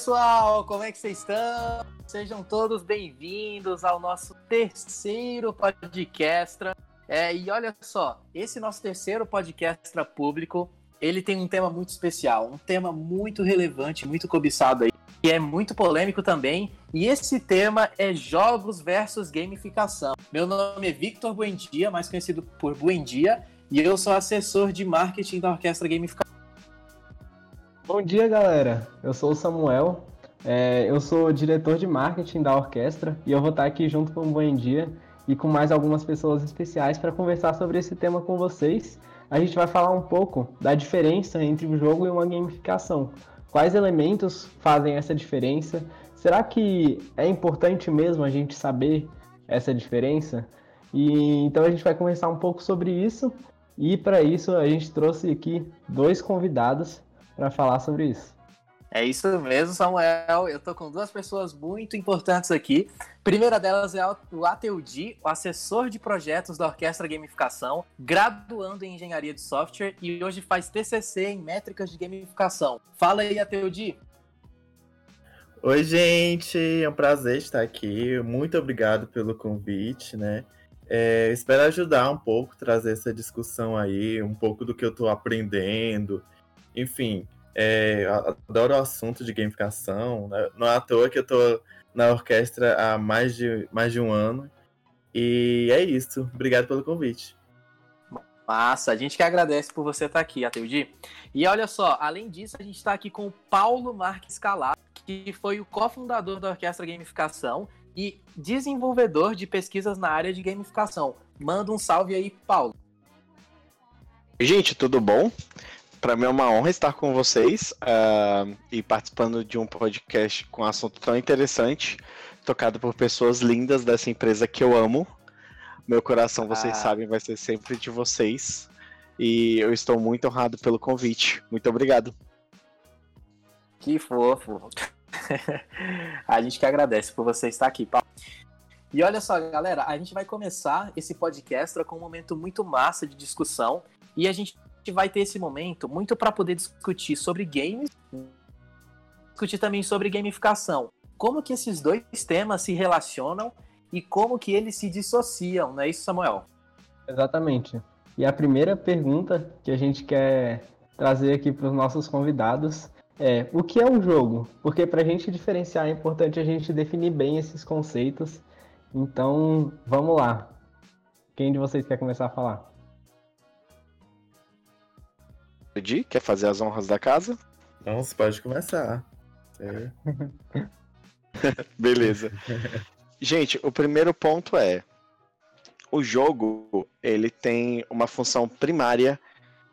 pessoal, como é que vocês estão? Sejam todos bem-vindos ao nosso terceiro podcast. É, e olha só, esse nosso terceiro podcast público, ele tem um tema muito especial, um tema muito relevante, muito cobiçado aí, que é muito polêmico também. E esse tema é jogos versus gamificação. Meu nome é Victor Buendia, mais conhecido por Buendia, e eu sou assessor de marketing da Orquestra Gamificação. Bom dia, galera. Eu sou o Samuel. É, eu sou diretor de marketing da orquestra e eu vou estar aqui junto com o Bom Dia e com mais algumas pessoas especiais para conversar sobre esse tema com vocês. A gente vai falar um pouco da diferença entre um jogo e uma gamificação. Quais elementos fazem essa diferença? Será que é importante mesmo a gente saber essa diferença? E então a gente vai conversar um pouco sobre isso. E para isso a gente trouxe aqui dois convidados para falar sobre isso. É isso mesmo, Samuel. Eu tô com duas pessoas muito importantes aqui. primeira delas é o Ateudi, o assessor de projetos da Orquestra Gamificação, graduando em Engenharia de Software e hoje faz TCC em Métricas de Gamificação. Fala aí, Ateudi. Oi, gente. É um prazer estar aqui. Muito obrigado pelo convite, né? É, espero ajudar um pouco, trazer essa discussão aí, um pouco do que eu estou aprendendo, enfim, é, adoro o assunto de gamificação. Né? Não é à toa que eu tô na orquestra há mais de, mais de um ano. E é isso. Obrigado pelo convite. Massa, a gente que agradece por você estar aqui, Ateudi. E olha só, além disso, a gente está aqui com o Paulo Marques Calado, que foi o cofundador da Orquestra Gamificação e desenvolvedor de pesquisas na área de gamificação. Manda um salve aí, Paulo. Gente, tudo bom? Para mim é uma honra estar com vocês uh, e participando de um podcast com um assunto tão interessante, tocado por pessoas lindas dessa empresa que eu amo. Meu coração, vocês ah. sabem, vai ser sempre de vocês. E eu estou muito honrado pelo convite. Muito obrigado. Que fofo. a gente que agradece por você estar aqui, Paulo. E olha só, galera, a gente vai começar esse podcast com um momento muito massa de discussão. E a gente gente vai ter esse momento muito para poder discutir sobre games, discutir também sobre gamificação. Como que esses dois temas se relacionam e como que eles se dissociam, não é isso, Samuel? Exatamente. E a primeira pergunta que a gente quer trazer aqui para os nossos convidados é: o que é um jogo? Porque para a gente diferenciar é importante a gente definir bem esses conceitos. Então, vamos lá. Quem de vocês quer começar a falar? Edi, quer fazer as honras da casa? Não, você pode começar. É. Beleza. Gente, o primeiro ponto é o jogo ele tem uma função primária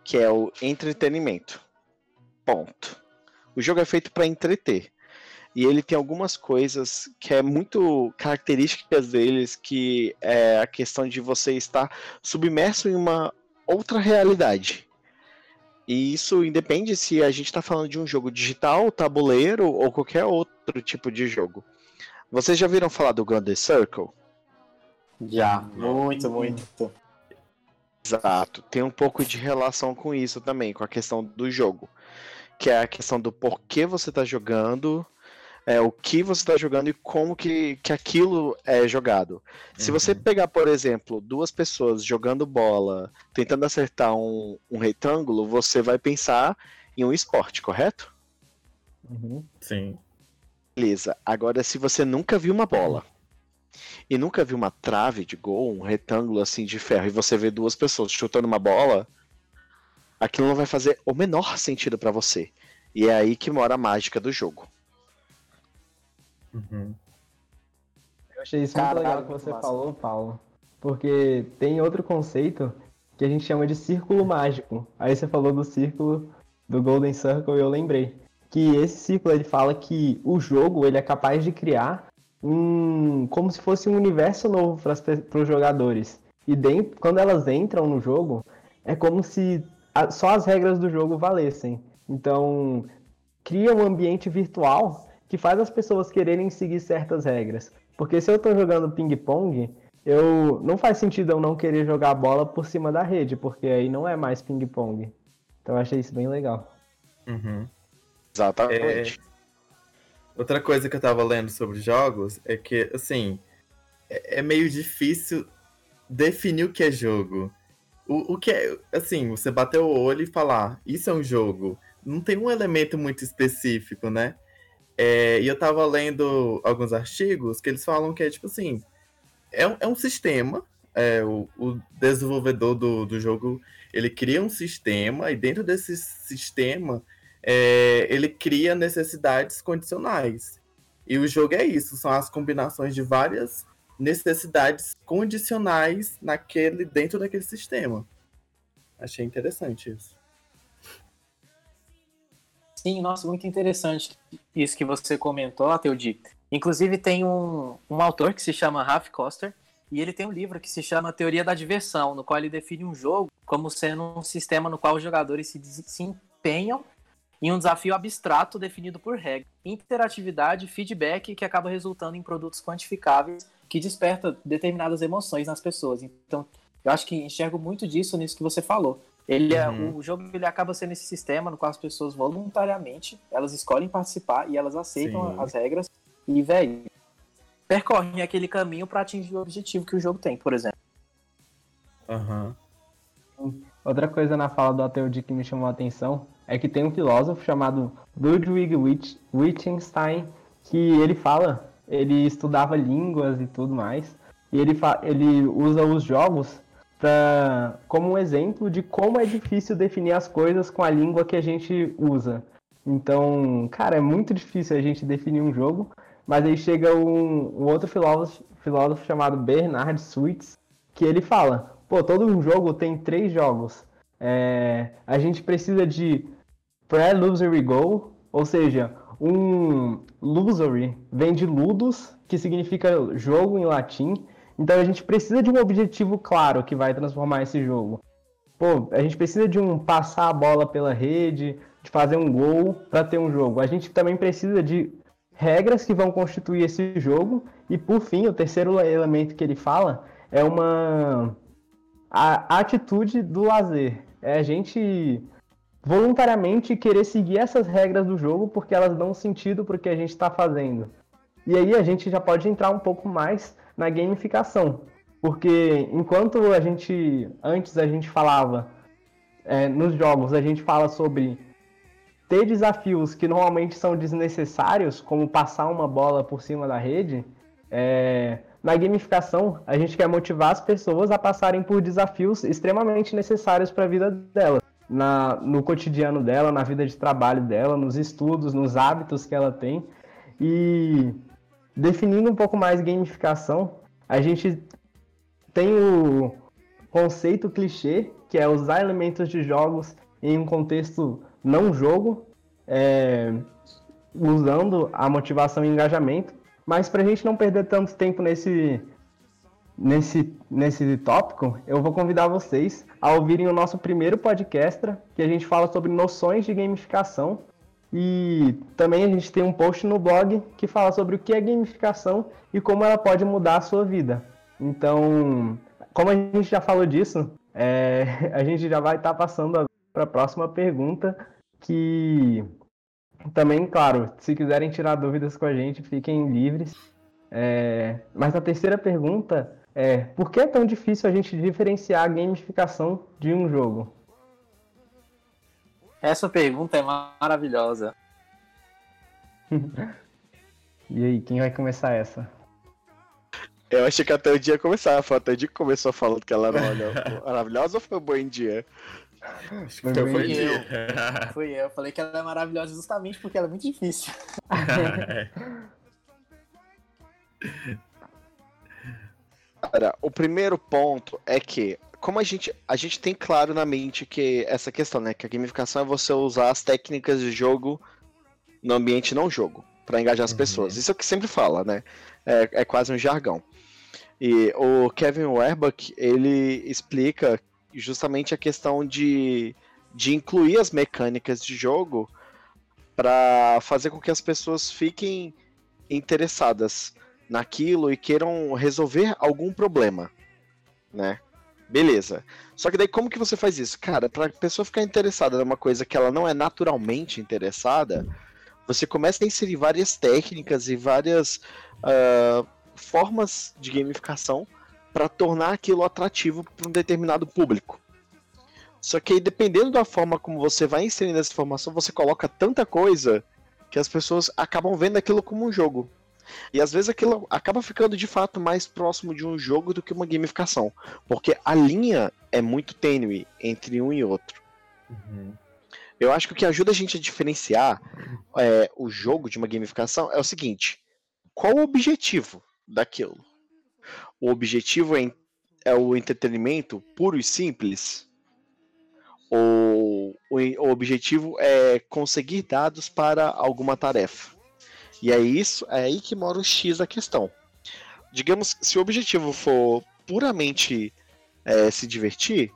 que é o entretenimento. Ponto. O jogo é feito para entreter. E ele tem algumas coisas que é muito características deles, que é a questão de você estar submerso em uma outra realidade. E isso independe se a gente está falando de um jogo digital, tabuleiro ou qualquer outro tipo de jogo. Vocês já viram falar do Grand Circle? Já, muito, muito. Exato. Tem um pouco de relação com isso também, com a questão do jogo. Que é a questão do porquê você está jogando, é, o que você está jogando e como que, que aquilo é jogado. Se você uhum. pegar, por exemplo, duas pessoas jogando bola, tentando acertar um, um retângulo, você vai pensar em um esporte, correto? Uhum. Sim. Beleza. Agora, se você nunca viu uma bola e nunca viu uma trave de gol, um retângulo assim de ferro, e você vê duas pessoas chutando uma bola, aquilo não vai fazer o menor sentido para você. E é aí que mora a mágica do jogo. Uhum. Eu achei isso Caralho, muito legal que você massa. falou, Paulo. Porque tem outro conceito que a gente chama de círculo mágico. Aí você falou do círculo do Golden Circle e eu lembrei. Que esse círculo ele fala que o jogo ele é capaz de criar um como se fosse um universo novo para os jogadores. E dentro, quando elas entram no jogo, é como se a, só as regras do jogo valessem. Então, cria um ambiente virtual que faz as pessoas quererem seguir certas regras. Porque se eu estou jogando ping-pong, eu não faz sentido eu não querer jogar a bola por cima da rede, porque aí não é mais ping-pong. Então eu achei isso bem legal. Uhum. Exatamente. É... Outra coisa que eu tava lendo sobre jogos é que, assim, é, é meio difícil definir o que é jogo. O, o que é, assim, você bater o olho e falar, isso é um jogo. Não tem um elemento muito específico, né? É, e eu tava lendo alguns artigos que eles falam que é tipo assim: é, um, é um sistema. É, o, o, desenvolvedor do, do jogo ele cria um sistema, e dentro desse sistema é, ele cria necessidades condicionais. E o jogo é isso: são as combinações de várias necessidades condicionais naquele dentro daquele sistema. Achei interessante isso. Sim, nossa, muito interessante isso que você comentou, Ateudi. Inclusive tem um, um autor que se chama Ralph Koster, e ele tem um livro que se chama Teoria da Diversão, no qual ele define um jogo como sendo um sistema no qual os jogadores se, se empenham em um desafio abstrato definido por regra, interatividade e feedback que acaba resultando em produtos quantificáveis que desperta determinadas emoções nas pessoas. Então, eu acho que enxergo muito disso nisso que você falou. Ele é, uhum. o jogo ele acaba sendo esse sistema no qual as pessoas voluntariamente elas escolhem participar e elas aceitam Sim. as regras e velho percorrem aquele caminho para atingir o objetivo que o jogo tem, por exemplo. Uhum. Outra coisa na fala do Ateu que me chamou a atenção é que tem um filósofo chamado Ludwig Wittgenstein que ele fala, ele estudava línguas e tudo mais, e ele, ele usa os jogos pra, como um exemplo de como é difícil definir as coisas com a língua que a gente usa. Então, cara, é muito difícil a gente definir um jogo, mas aí chega um, um outro filósofo, filósofo chamado Bernard Suits, que ele fala, pô, todo um jogo tem três jogos. É, a gente precisa de pre-lusory goal, ou seja, um lusory vem de ludus, que significa jogo em latim, então a gente precisa de um objetivo claro que vai transformar esse jogo. Pô, a gente precisa de um passar a bola pela rede, de fazer um gol para ter um jogo. A gente também precisa de regras que vão constituir esse jogo. E por fim, o terceiro elemento que ele fala é uma a atitude do lazer. É a gente voluntariamente querer seguir essas regras do jogo porque elas dão sentido para o que a gente está fazendo. E aí a gente já pode entrar um pouco mais na gamificação. Porque enquanto a gente, antes a gente falava, é, nos jogos a gente fala sobre ter desafios que normalmente são desnecessários, como passar uma bola por cima da rede, é, na gamificação a gente quer motivar as pessoas a passarem por desafios extremamente necessários para a vida dela, na, no cotidiano dela, na vida de trabalho dela, nos estudos, nos hábitos que ela tem. E definindo um pouco mais gamificação, a gente tem o conceito clichê, que é usar elementos de jogos em um contexto não jogo, é, usando a motivação e engajamento. Mas para a gente não perder tanto tempo nesse, nesse, nesse tópico, eu vou convidar vocês a ouvirem o nosso primeiro podcast, que a gente fala sobre noções de gamificação e também a gente tem um post no blog que fala sobre o que é gamificação e como ela pode mudar a sua vida. Então, como a gente já falou disso, é, a gente já vai estar tá passando para a próxima pergunta, que também, claro, se quiserem tirar dúvidas com a gente, fiquem livres. É, mas a terceira pergunta é: por que é tão difícil a gente diferenciar a gamificação de um jogo? Essa pergunta é maravilhosa. e aí, quem vai começar essa? Eu achei que até o dia começar. Foi até o dia que começou falando que ela era maravilhosa ou foi um bom dia? Acho que foi, foi eu. Fui eu. Falei que ela é maravilhosa justamente porque ela é muito difícil. Cara, o primeiro ponto é que como a gente, a gente tem claro na mente que essa questão, né? Que a gamificação é você usar as técnicas de jogo no ambiente não jogo, para engajar as uhum. pessoas. Isso é o que sempre fala, né? É, é quase um jargão. E o Kevin Werbach, ele explica justamente a questão de, de incluir as mecânicas de jogo para fazer com que as pessoas fiquem interessadas naquilo e queiram resolver algum problema, né? Beleza. Só que daí como que você faz isso? Cara, para a pessoa ficar interessada numa coisa que ela não é naturalmente interessada, você começa a inserir várias técnicas e várias uh, formas de gamificação para tornar aquilo atrativo para um determinado público. Só que aí, dependendo da forma como você vai inserindo essa informação, você coloca tanta coisa que as pessoas acabam vendo aquilo como um jogo. E às vezes aquilo acaba ficando de fato mais próximo de um jogo do que uma gamificação. Porque a linha é muito tênue entre um e outro. Uhum. Eu acho que o que ajuda a gente a diferenciar é, o jogo de uma gamificação é o seguinte: qual o objetivo daquilo? O objetivo é, é o entretenimento puro e simples? Ou o, o objetivo é conseguir dados para alguma tarefa? E é isso, é aí que mora o X da questão. Digamos, se o objetivo for puramente é, se divertir,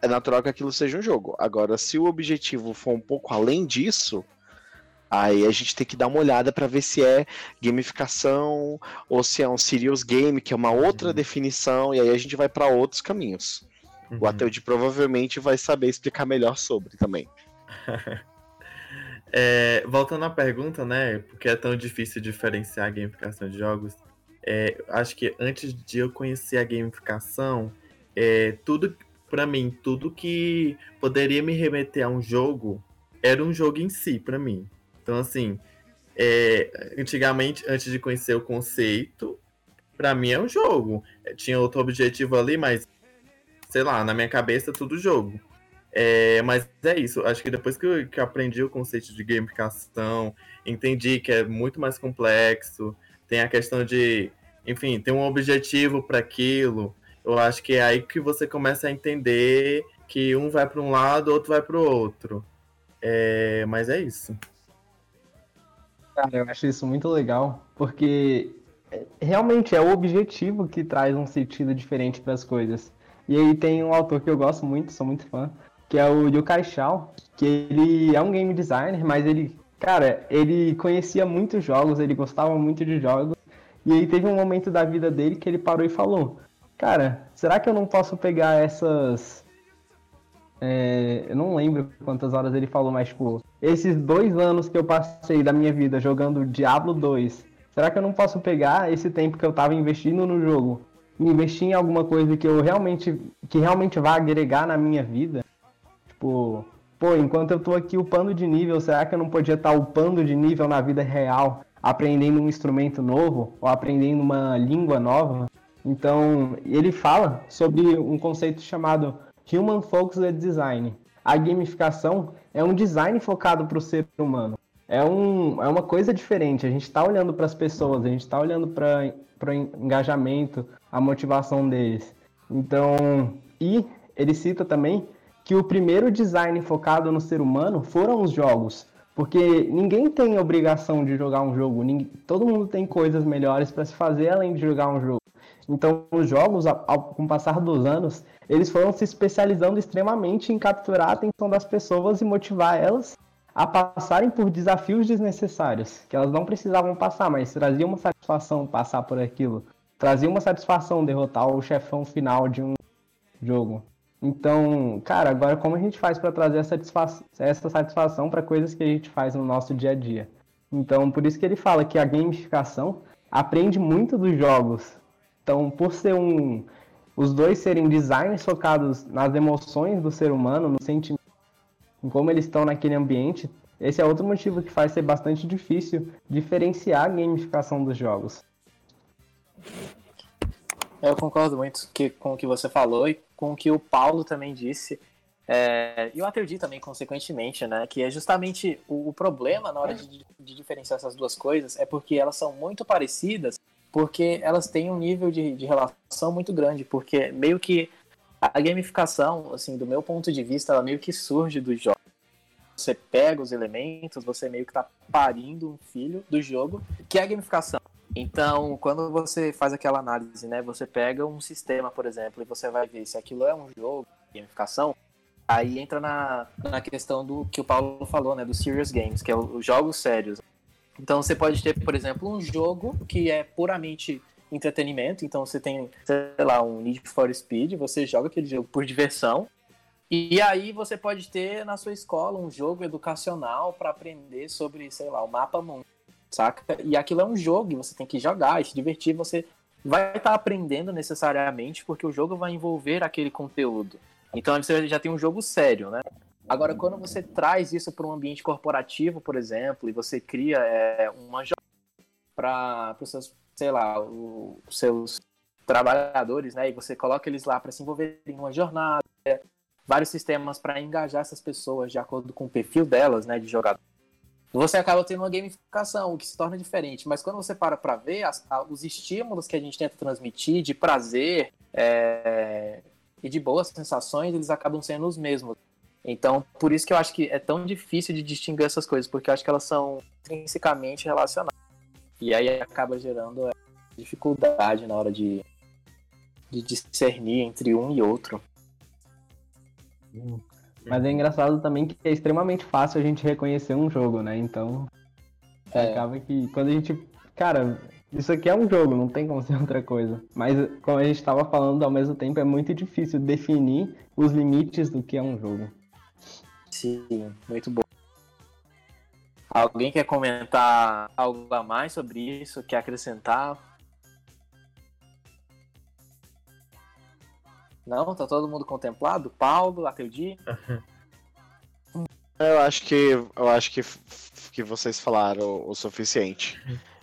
é natural que aquilo seja um jogo. Agora, se o objetivo for um pouco além disso, aí a gente tem que dar uma olhada para ver se é gamificação ou se é um serious game, que é uma outra uhum. definição, e aí a gente vai para outros caminhos. Uhum. O Ateudi provavelmente vai saber explicar melhor sobre também. É, voltando à pergunta, né? Porque é tão difícil diferenciar a gamificação de jogos. É, acho que antes de eu conhecer a gamificação, é, tudo para mim, tudo que poderia me remeter a um jogo era um jogo em si para mim. Então, assim, é, antigamente, antes de conhecer o conceito, para mim é um jogo. Tinha outro objetivo ali, mas sei lá, na minha cabeça tudo jogo. É, mas é isso, acho que depois que eu, que eu aprendi o conceito de gamificação, entendi que é muito mais complexo, tem a questão de, enfim, tem um objetivo para aquilo. Eu acho que é aí que você começa a entender que um vai para um lado, outro vai para o outro. É, mas é isso. Cara, eu acho isso muito legal, porque realmente é o objetivo que traz um sentido diferente para as coisas. E aí tem um autor que eu gosto muito, sou muito fã, que é o Yukai Shao, que ele é um game designer, mas ele, cara, ele conhecia muitos jogos, ele gostava muito de jogos, e aí teve um momento da vida dele que ele parou e falou, cara, será que eu não posso pegar essas... É, eu não lembro quantas horas ele falou, mas tipo, esses dois anos que eu passei da minha vida jogando Diablo 2, será que eu não posso pegar esse tempo que eu tava investindo no jogo e investir em alguma coisa que eu realmente, que realmente vá agregar na minha vida? Tipo, pô, enquanto eu tô aqui upando de nível, será que eu não podia estar tá upando de nível na vida real, aprendendo um instrumento novo ou aprendendo uma língua nova? Então, ele fala sobre um conceito chamado Human Focused Design. A gamificação é um design focado para o ser humano. É, um, é uma coisa diferente. A gente está olhando para as pessoas, a gente está olhando para o engajamento, a motivação deles. Então, e ele cita também que o primeiro design focado no ser humano foram os jogos. Porque ninguém tem obrigação de jogar um jogo, ninguém, todo mundo tem coisas melhores para se fazer além de jogar um jogo. Então, os jogos, ao, ao, com o passar dos anos, eles foram se especializando extremamente em capturar a atenção das pessoas e motivar elas a passarem por desafios desnecessários, que elas não precisavam passar, mas trazia uma satisfação passar por aquilo. Trazia uma satisfação derrotar o chefão final de um jogo. Então, cara, agora como a gente faz para trazer essa satisfação, para coisas que a gente faz no nosso dia a dia? Então, por isso que ele fala que a gamificação aprende muito dos jogos. Então, por ser um os dois serem designs focados nas emoções do ser humano, no sentimento, em como eles estão naquele ambiente, esse é outro motivo que faz ser bastante difícil diferenciar a gamificação dos jogos. Eu concordo muito que, com o que você falou e com o que o Paulo também disse. É, e eu acredito também, consequentemente, né, que é justamente o, o problema na hora de, de, diferenciar essas duas coisas é porque elas são muito parecidas, porque elas têm um nível de, de relação muito grande, porque meio que a gamificação, assim, do meu ponto de vista, ela meio que surge dos jogos. Você pega os elementos, você meio que tá parindo um filho do jogo, que é a gamificação. Então, quando você faz aquela análise, né, você pega um sistema, por exemplo, e você vai ver se aquilo é um jogo, gamificação, aí entra na, na questão do que o Paulo falou, né, dos serious games, que é os jogos sérios. Então, você pode ter, por exemplo, um jogo que é puramente entretenimento, então você tem, sei lá, um Need for Speed, você joga aquele jogo por diversão, e aí você pode ter na sua escola um jogo educacional para aprender sobre, sei lá, o mapa mundo, saca? E aquilo é um jogo, e você tem que jogar e se divertir, você vai estar tá aprendendo necessariamente, porque o jogo vai envolver aquele conteúdo. Então você já tem um jogo sério, né? Agora, quando você traz isso para um ambiente corporativo, por exemplo, e você cria é, uma para os seus, sei lá, os seus trabalhadores, né? E você coloca eles lá para se envolverem em uma jornada, vários sistemas para engajar essas pessoas de acordo com o perfil delas, né, de jogador. Você acaba tendo uma gamificação, o que se torna diferente. Mas quando você para para ver, as, os estímulos que a gente tenta transmitir de prazer é, e de boas sensações, eles acabam sendo os mesmos. Então, por isso que eu acho que é tão difícil de distinguir essas coisas, porque eu acho que elas são intrinsecamente relacionadas. E aí acaba gerando é, dificuldade na hora de, de discernir entre um e outro. Mas é engraçado também que é extremamente fácil a gente reconhecer um jogo, né? Então, é. acaba que quando a gente. Cara, isso aqui é um jogo, não tem como ser outra coisa. Mas, como a gente estava falando ao mesmo tempo, é muito difícil definir os limites do que é um jogo. Sim, muito bom. Alguém quer comentar algo a mais sobre isso? Quer acrescentar? Não? Tá todo mundo contemplado? Paulo, Ateudi? Eu acho que eu acho que, que vocês falaram o, suficiente.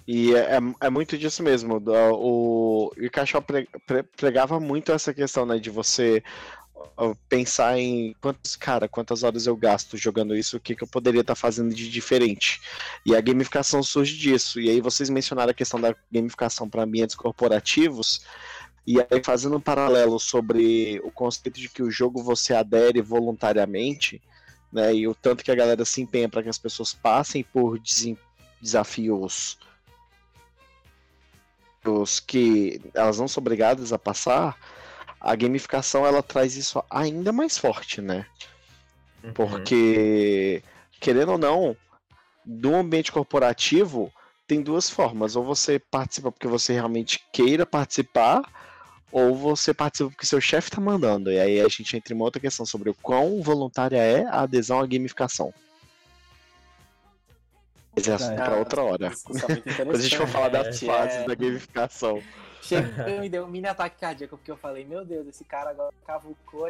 E é, é, é muito disso mesmo. O, o Cachorro pregava muito essa questão, né, de você pensar em quantos, cara, quantas horas eu gasto jogando isso, o que, que eu poderia estar tá fazendo de diferente. E a gamificação surge disso. E aí vocês mencionaram a questão da gamificação para ambientes corporativos. E aí, fazendo um paralelo sobre o conceito de que o jogo você adere voluntariamente, né? E o tanto que a galera se empenha para que as pessoas passem por desafios os que elas não são obrigadas a passar, a gamificação ela traz isso ainda mais forte, né? Uhum. Porque, querendo ou não, do ambiente corporativo tem duas formas. Ou você participa porque você realmente queira participar, ou você participa porque seu chefe está mandando. E aí a gente entra em uma outra questão sobre o quão voluntária é a adesão à gamificação. Esse é assunto para outra hora. Quando a gente for falar das é, fases é... da gamificação. Chegou e me deu um mini ataque cardíaco, porque eu falei, meu Deus, esse cara agora cavucou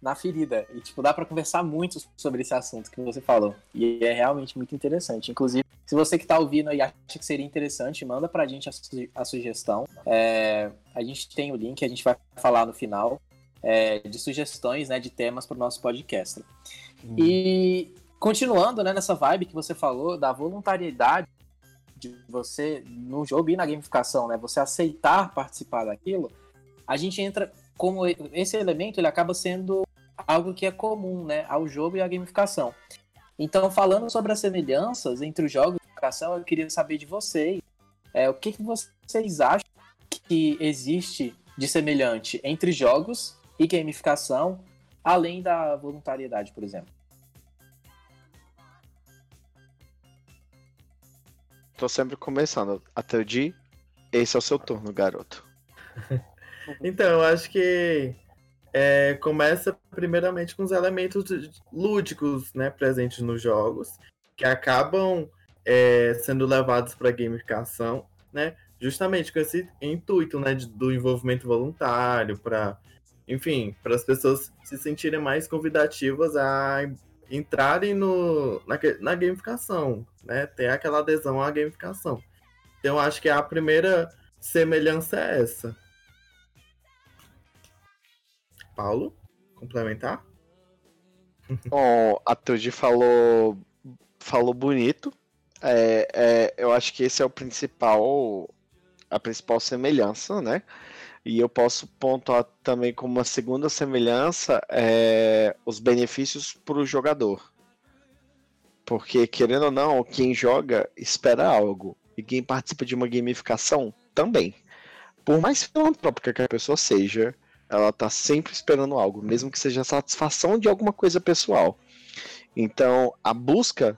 na ferida. E, tipo, dá para conversar muito sobre esse assunto que você falou. E é realmente muito interessante. Inclusive, se você que tá ouvindo e acha que seria interessante, manda pra gente a, su a sugestão. É, a gente tem o link, a gente vai falar no final, é, de sugestões, né, de temas pro nosso podcast. Hum. E continuando, né, nessa vibe que você falou, da voluntariedade de você, no jogo e na gamificação, né, você aceitar participar daquilo, a gente entra como esse elemento ele acaba sendo algo que é comum né, ao jogo e à gamificação. Então, falando sobre as semelhanças entre os jogos e a gamificação, eu queria saber de vocês é, o que, que vocês acham que existe de semelhante entre jogos e gamificação, além da voluntariedade, por exemplo. Tô sempre começando. Até o dia, esse é o seu turno, garoto. Então, eu acho que é, começa primeiramente com os elementos lúdicos né, presentes nos jogos, que acabam é, sendo levados para a gamificação, né, justamente com esse intuito né, de, do envolvimento voluntário, para, enfim, para as pessoas se sentirem mais convidativas a entrarem no, na, na gamificação, né, ter aquela adesão à gamificação. Então, acho que a primeira semelhança é essa. Paulo, complementar? Bom, a Tudy falou, falou bonito. É, é, eu acho que esse é o principal, a principal semelhança, né? E eu posso pontuar também como uma segunda semelhança é, os benefícios para o jogador. Porque, querendo ou não, quem joga espera algo. e quem participa de uma gamificação também. Por mais filantrópica que a pessoa seja, ela tá sempre esperando algo, mesmo que seja satisfação de alguma coisa pessoal. Então, a busca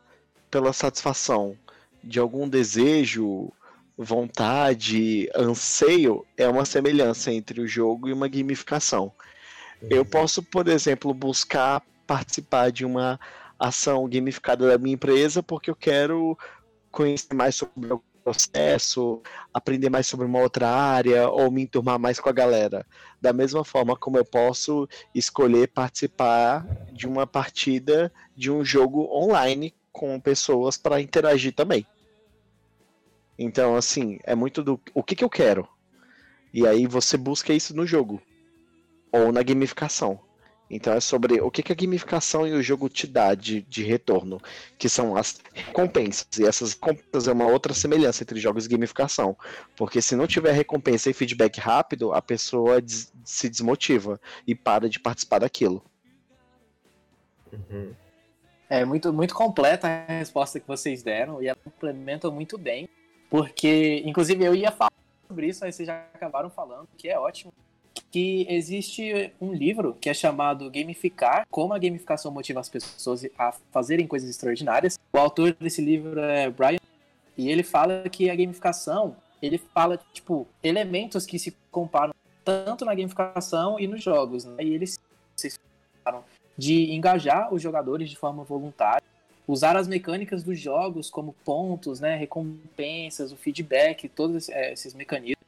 pela satisfação de algum desejo, vontade, anseio é uma semelhança entre o jogo e uma gamificação. Eu uhum. posso, por exemplo, buscar participar de uma ação gamificada da minha empresa porque eu quero conhecer mais sobre processo, aprender mais sobre uma outra área ou me enturmar mais com a galera. Da mesma forma como eu posso escolher participar de uma partida de um jogo online com pessoas para interagir também. Então, assim, é muito do o que, que eu quero. E aí você busca isso no jogo ou na gamificação. Então é sobre o que, que a gamificação e o jogo te dá de, de retorno, que são as recompensas. E essas recompensas é uma outra semelhança entre jogos e gamificação. Porque se não tiver recompensa e feedback rápido, a pessoa des se desmotiva e para de participar daquilo. Uhum. É muito, muito completa a resposta que vocês deram e ela complementa muito bem. Porque, inclusive, eu ia falar sobre isso, mas vocês já acabaram falando, que é ótimo que existe um livro que é chamado Gamificar, como a gamificação motiva as pessoas a fazerem coisas extraordinárias. O autor desse livro é Brian e ele fala que a gamificação, ele fala tipo elementos que se comparam tanto na gamificação e nos jogos, né? E eles se de engajar os jogadores de forma voluntária, usar as mecânicas dos jogos como pontos, né, recompensas, o feedback, todos esses mecanismos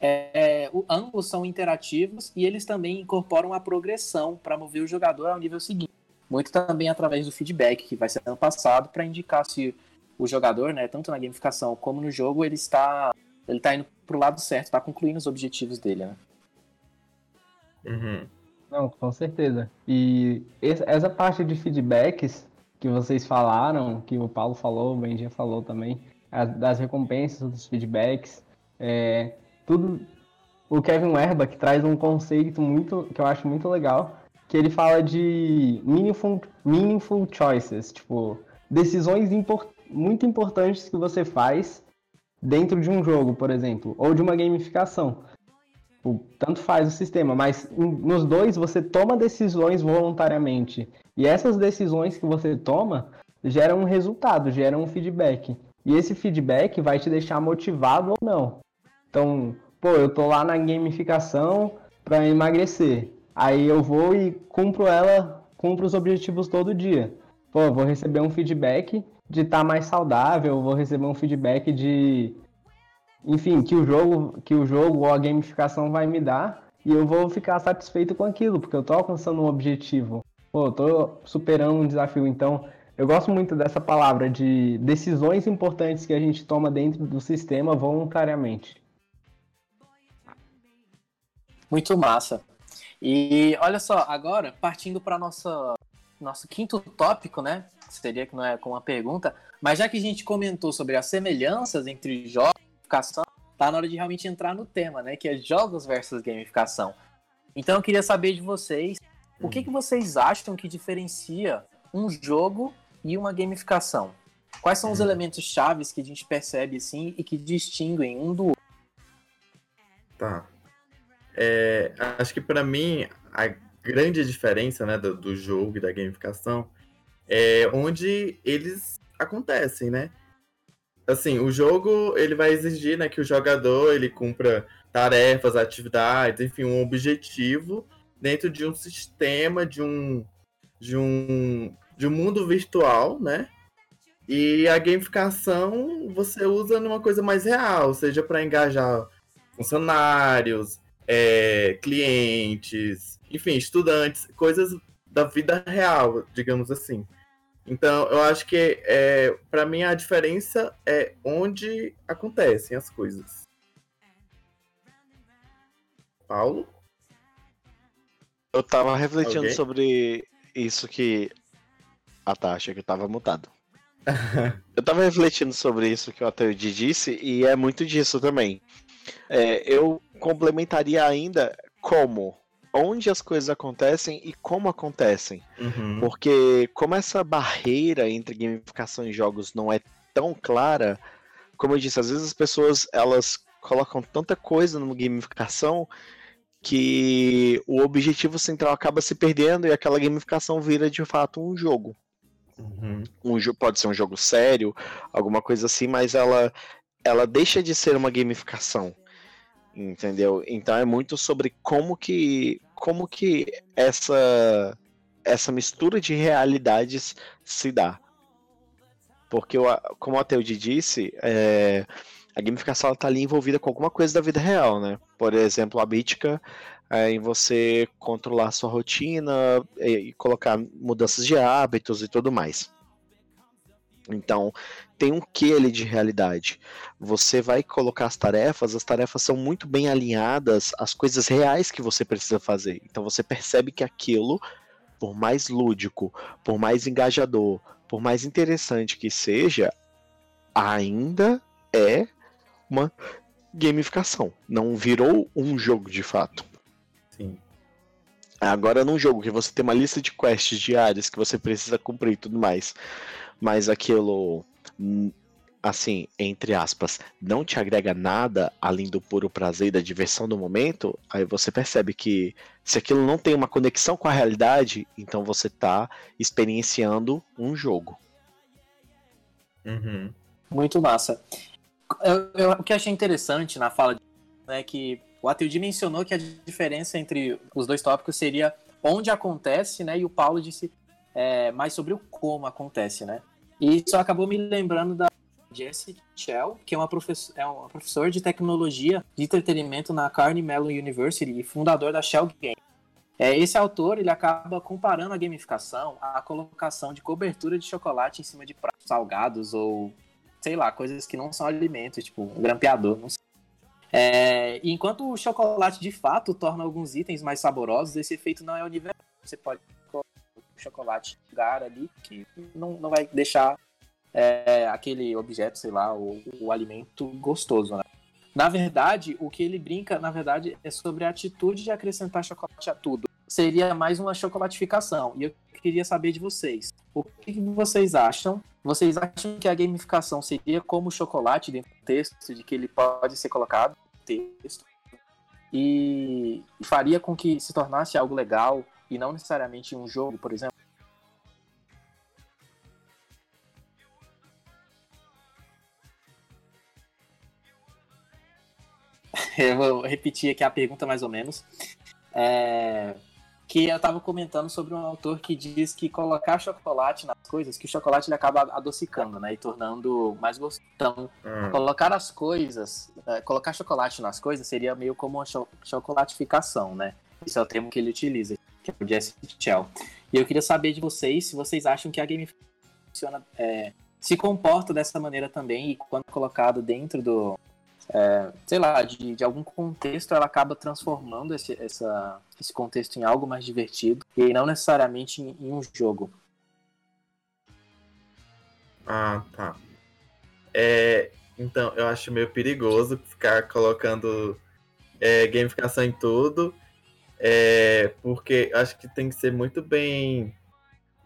é, o, ambos são interativos e eles também incorporam a progressão para mover o jogador ao nível seguinte. Muito também através do feedback que vai sendo passado para indicar se o jogador, né, tanto na gamificação como no jogo, ele está, ele está indo para o lado certo, está concluindo os objetivos dele. Né? Uhum. Não, com certeza. E essa parte de feedbacks que vocês falaram, que o Paulo falou, o Benjinha falou também, das recompensas, dos feedbacks, é, tudo. O Kevin Werbach traz um conceito muito que eu acho muito legal, que ele fala de meaningful, meaningful choices, tipo, decisões muito importantes que você faz dentro de um jogo, por exemplo, ou de uma gamificação. Tipo, tanto faz o sistema, mas nos dois você toma decisões voluntariamente. E essas decisões que você toma geram um resultado, geram um feedback. E esse feedback vai te deixar motivado ou não. Então, pô, eu tô lá na gamificação para emagrecer. Aí eu vou e cumpro ela, cumpro os objetivos todo dia. Pô, vou receber um feedback de estar tá mais saudável, vou receber um feedback de enfim, que o jogo, que o jogo ou a gamificação vai me dar e eu vou ficar satisfeito com aquilo, porque eu tô alcançando um objetivo. Pô, eu tô superando um desafio, então eu gosto muito dessa palavra de decisões importantes que a gente toma dentro do sistema voluntariamente. Muito massa. E olha só, agora, partindo para nossa nosso quinto tópico, né? Seria que não é com uma pergunta, mas já que a gente comentou sobre as semelhanças entre jogos e gamificação, tá na hora de realmente entrar no tema, né? Que é jogos versus gamificação. Então eu queria saber de vocês, o que, que vocês acham que diferencia um jogo e uma gamificação? Quais são os hum. elementos chaves que a gente percebe assim e que distinguem um do outro? Tá. É, acho que para mim a grande diferença né, do, do, jogo e da gamificação é onde eles acontecem, né? Assim, o jogo ele vai exigir né, que o jogador ele cumpra tarefas, atividades, enfim, um objetivo dentro de um sistema, de um, de um, de um mundo virtual, né? E a gamificação você usa numa coisa mais real, seja para engajar funcionários, é, clientes, enfim, estudantes, coisas da vida real, digamos assim. Então, eu acho que, é, para mim, a diferença é onde acontecem as coisas. Paulo? Eu tava refletindo Alguém? sobre isso que. Ah, tá, achei que eu tava mutado. eu tava refletindo sobre isso que o Ataíde disse, e é muito disso também. É, eu complementaria ainda como, onde as coisas acontecem e como acontecem. Uhum. Porque como essa barreira entre gamificação e jogos não é tão clara, como eu disse, às vezes as pessoas elas colocam tanta coisa numa gamificação que o objetivo central acaba se perdendo e aquela gamificação vira de fato um jogo. Uhum. Um jogo pode ser um jogo sério, alguma coisa assim, mas ela ela deixa de ser uma gamificação. Entendeu? Então é muito sobre como que como que essa essa mistura de realidades se dá. Porque, como a Teudi disse, é, a gamificação está ali envolvida com alguma coisa da vida real, né? Por exemplo, a Mítica é, em você controlar sua rotina e colocar mudanças de hábitos e tudo mais. Então, tem um que ali de realidade. Você vai colocar as tarefas, as tarefas são muito bem alinhadas às coisas reais que você precisa fazer. Então, você percebe que aquilo, por mais lúdico, por mais engajador, por mais interessante que seja, ainda é uma gamificação. Não virou um jogo de fato. Sim. Agora, num jogo que você tem uma lista de quests diárias que você precisa cumprir e tudo mais, mas aquilo, assim, entre aspas, não te agrega nada além do puro prazer e da diversão do momento, aí você percebe que se aquilo não tem uma conexão com a realidade, então você está experienciando um jogo. Uhum. Muito massa. Eu, eu, o que achei interessante na fala de, é que o Atilde mencionou que a diferença entre os dois tópicos seria onde acontece, né? E o Paulo disse é, mais sobre o como acontece, né? E isso acabou me lembrando da Jessie Chell, que é uma, professor, é uma professora de tecnologia de entretenimento na Carnegie Mellon University e fundador da Shell Game. É, esse autor ele acaba comparando a gamificação à colocação de cobertura de chocolate em cima de pratos salgados ou sei lá, coisas que não são alimentos, tipo um grampeador, não sei. É, enquanto o chocolate de fato torna alguns itens mais saborosos, esse efeito não é universal. Você pode chocolate lugar ali que não, não vai deixar é, aquele objeto, sei lá, o, o alimento gostoso, né? Na verdade, o que ele brinca, na verdade, é sobre a atitude de acrescentar chocolate a tudo. Seria mais uma chocolatificação. E eu queria saber de vocês. O que vocês acham? Vocês acham que a gamificação seria como chocolate dentro do texto, de que ele pode ser colocado no texto? E faria com que se tornasse algo legal e não necessariamente um jogo, por exemplo? Eu vou repetir aqui a pergunta mais ou menos. É, que eu estava comentando sobre um autor que diz que colocar chocolate nas coisas, que o chocolate ele acaba adocicando, né, e tornando mais gostoso. Então, Hum. colocar as coisas, é, colocar chocolate nas coisas seria meio como uma cho chocolatificação, né? Esse é o termo que ele utiliza, que é o Jesse Chell. E eu queria saber de vocês se vocês acham que a gamificação funciona, é, se comporta dessa maneira também e quando colocado dentro do é, sei lá, de, de algum contexto, ela acaba transformando esse, essa, esse contexto em algo mais divertido e não necessariamente em, em um jogo. Ah, tá. É, então, eu acho meio perigoso ficar colocando é, gamificação em tudo, é, porque acho que tem que ser muito bem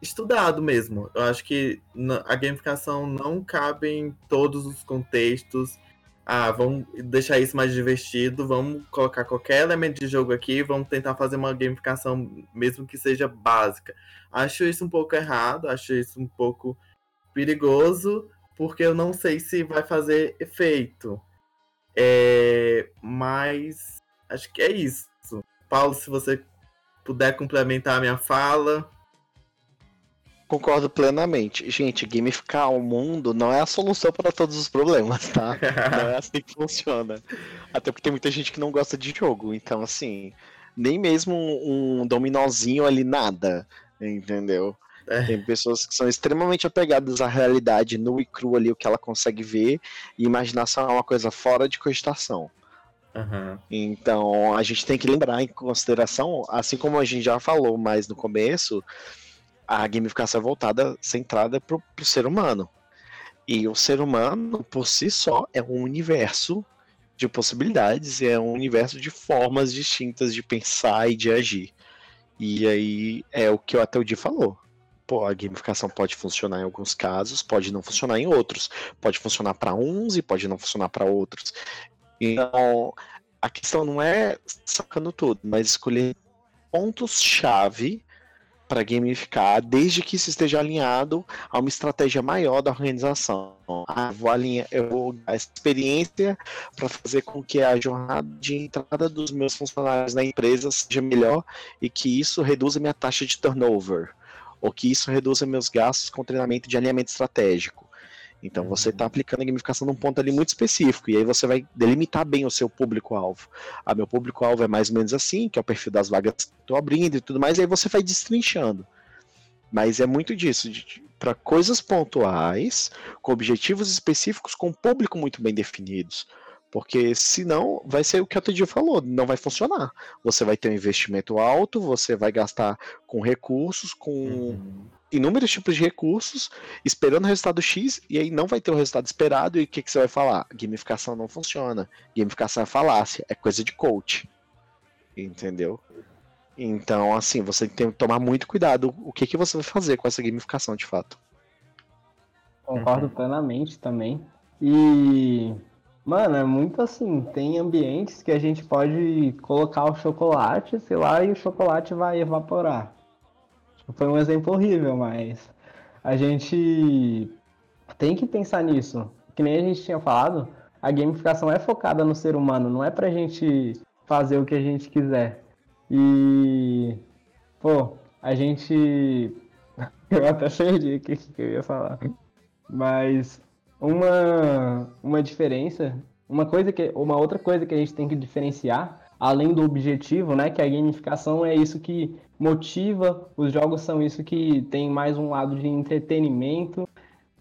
estudado mesmo. Eu acho que a gamificação não cabe em todos os contextos. Ah, vamos deixar isso mais divertido, vamos colocar qualquer elemento de jogo aqui, vamos tentar fazer uma gamificação, mesmo que seja básica. Acho isso um pouco errado, acho isso um pouco perigoso, porque eu não sei se vai fazer efeito. É, mas acho que é isso. Paulo, se você puder complementar a minha fala. Concordo plenamente. Gente, gamificar o mundo não é a solução para todos os problemas, tá? Não é assim que funciona. Até porque tem muita gente que não gosta de jogo. Então, assim, nem mesmo um, dominozinho ali, nada. Entendeu? É. Tem pessoas que são extremamente apegadas à realidade, nu e cru ali, o que ela consegue ver, e imaginação é uma coisa fora de cogitação. Aham. Então, a gente tem que lembrar em consideração, assim como a gente já falou mais no começo, a gamificação é voltada, centrada para o ser humano. E o ser humano, por si só, é um universo de possibilidades, é um universo de formas distintas de pensar e de agir. E aí é o que o Ateudi falou. pô, a gamificação pode funcionar em alguns casos, pode não funcionar em outros. Pode funcionar para uns e pode não funcionar para outros. Então, a questão não é sacando tudo, mas escolher pontos-chave para gamificar, desde que isso esteja alinhado a uma estratégia maior da organização. Ah, vou alinhar, eu vou a experiência para fazer com que a jornada de entrada dos meus funcionários na empresa seja melhor e que isso reduza minha taxa de turnover, ou que isso reduza meus gastos com treinamento de alinhamento estratégico. Então você está aplicando a gamificação num ponto ali muito específico, e aí você vai delimitar bem o seu público-alvo. Ah, meu público-alvo é mais ou menos assim, que é o perfil das vagas que estou abrindo e tudo mais, e aí você vai destrinchando. Mas é muito disso, para coisas pontuais, com objetivos específicos, com público muito bem definidos. Porque senão vai ser o que a Tudio falou, não vai funcionar. Você vai ter um investimento alto, você vai gastar com recursos, com uhum inúmeros tipos de recursos, esperando o resultado X, e aí não vai ter o resultado esperado, e o que, que você vai falar? Gamificação não funciona. Gamificação é falácia, é coisa de coach. Entendeu? Então, assim, você tem que tomar muito cuidado o que, que você vai fazer com essa gamificação de fato. Concordo uhum. plenamente também. E, mano, é muito assim, tem ambientes que a gente pode colocar o chocolate, sei lá, e o chocolate vai evaporar. Foi um exemplo horrível, mas a gente tem que pensar nisso. Que nem a gente tinha falado, a gamificação é focada no ser humano, não é pra gente fazer o que a gente quiser. E, pô, a gente. Eu até perdi o que eu ia falar. Mas uma, uma diferença, uma coisa que. Uma outra coisa que a gente tem que diferenciar, além do objetivo, né? Que a gamificação é isso que motiva, os jogos são isso que tem mais um lado de entretenimento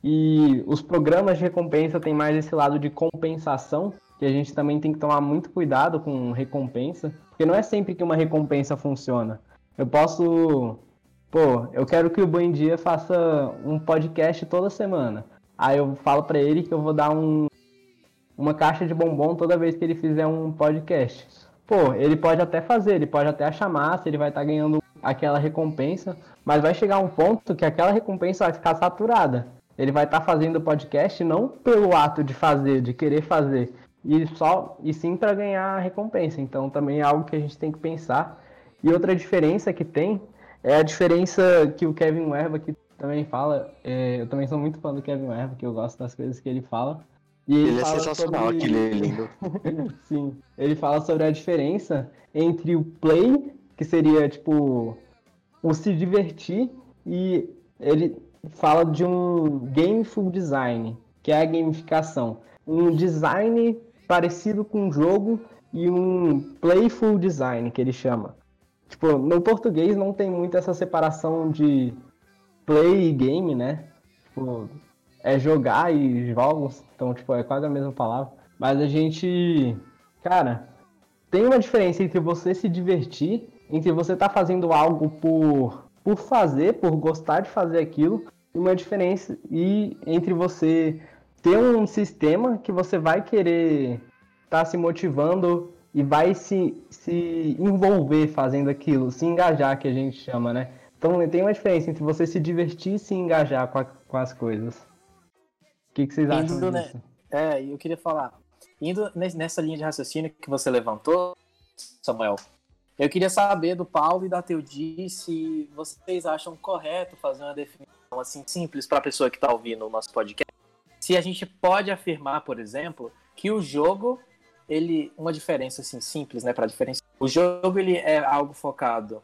e os programas de recompensa tem mais esse lado de compensação, que a gente também tem que tomar muito cuidado com recompensa, porque não é sempre que uma recompensa funciona. Eu posso, pô, eu quero que o Bom Dia faça um podcast toda semana. Aí eu falo para ele que eu vou dar um, uma caixa de bombom toda vez que ele fizer um podcast. Pô, ele pode até fazer, ele pode até achar massa, ele vai estar tá ganhando aquela recompensa, mas vai chegar um ponto que aquela recompensa vai ficar saturada. Ele vai estar tá fazendo o podcast não pelo ato de fazer, de querer fazer, e só e sim para ganhar a recompensa. Então também é algo que a gente tem que pensar. E outra diferença que tem é a diferença que o Kevin Werba que também fala. É, eu também sou muito fã do Kevin Werba, que eu gosto das coisas que ele fala. E ele, ele é sensacional, sobre... aquele é lindo. Sim, ele fala sobre a diferença entre o play que seria tipo o se divertir e ele fala de um gameful design, que é a gamificação, um design parecido com um jogo e um playful design que ele chama. Tipo, no português não tem muito essa separação de play e game, né? Tipo, é jogar e jogos, então tipo, é quase a mesma palavra. Mas a gente, cara, tem uma diferença entre você se divertir entre você estar tá fazendo algo por, por fazer, por gostar de fazer aquilo, e uma diferença e entre você ter um sistema que você vai querer estar tá se motivando e vai se, se envolver fazendo aquilo, se engajar, que a gente chama, né? Então tem uma diferença entre você se divertir e se engajar com, a, com as coisas. O que, que vocês acham Indo, disso? Né? É, eu queria falar. Indo nessa linha de raciocínio que você levantou, Samuel, eu queria saber do Paulo e da Teudi se vocês acham correto fazer uma definição assim simples para a pessoa que está ouvindo o nosso podcast. Se a gente pode afirmar, por exemplo, que o jogo ele uma diferença assim simples, né, para diferenciar. O jogo ele é algo focado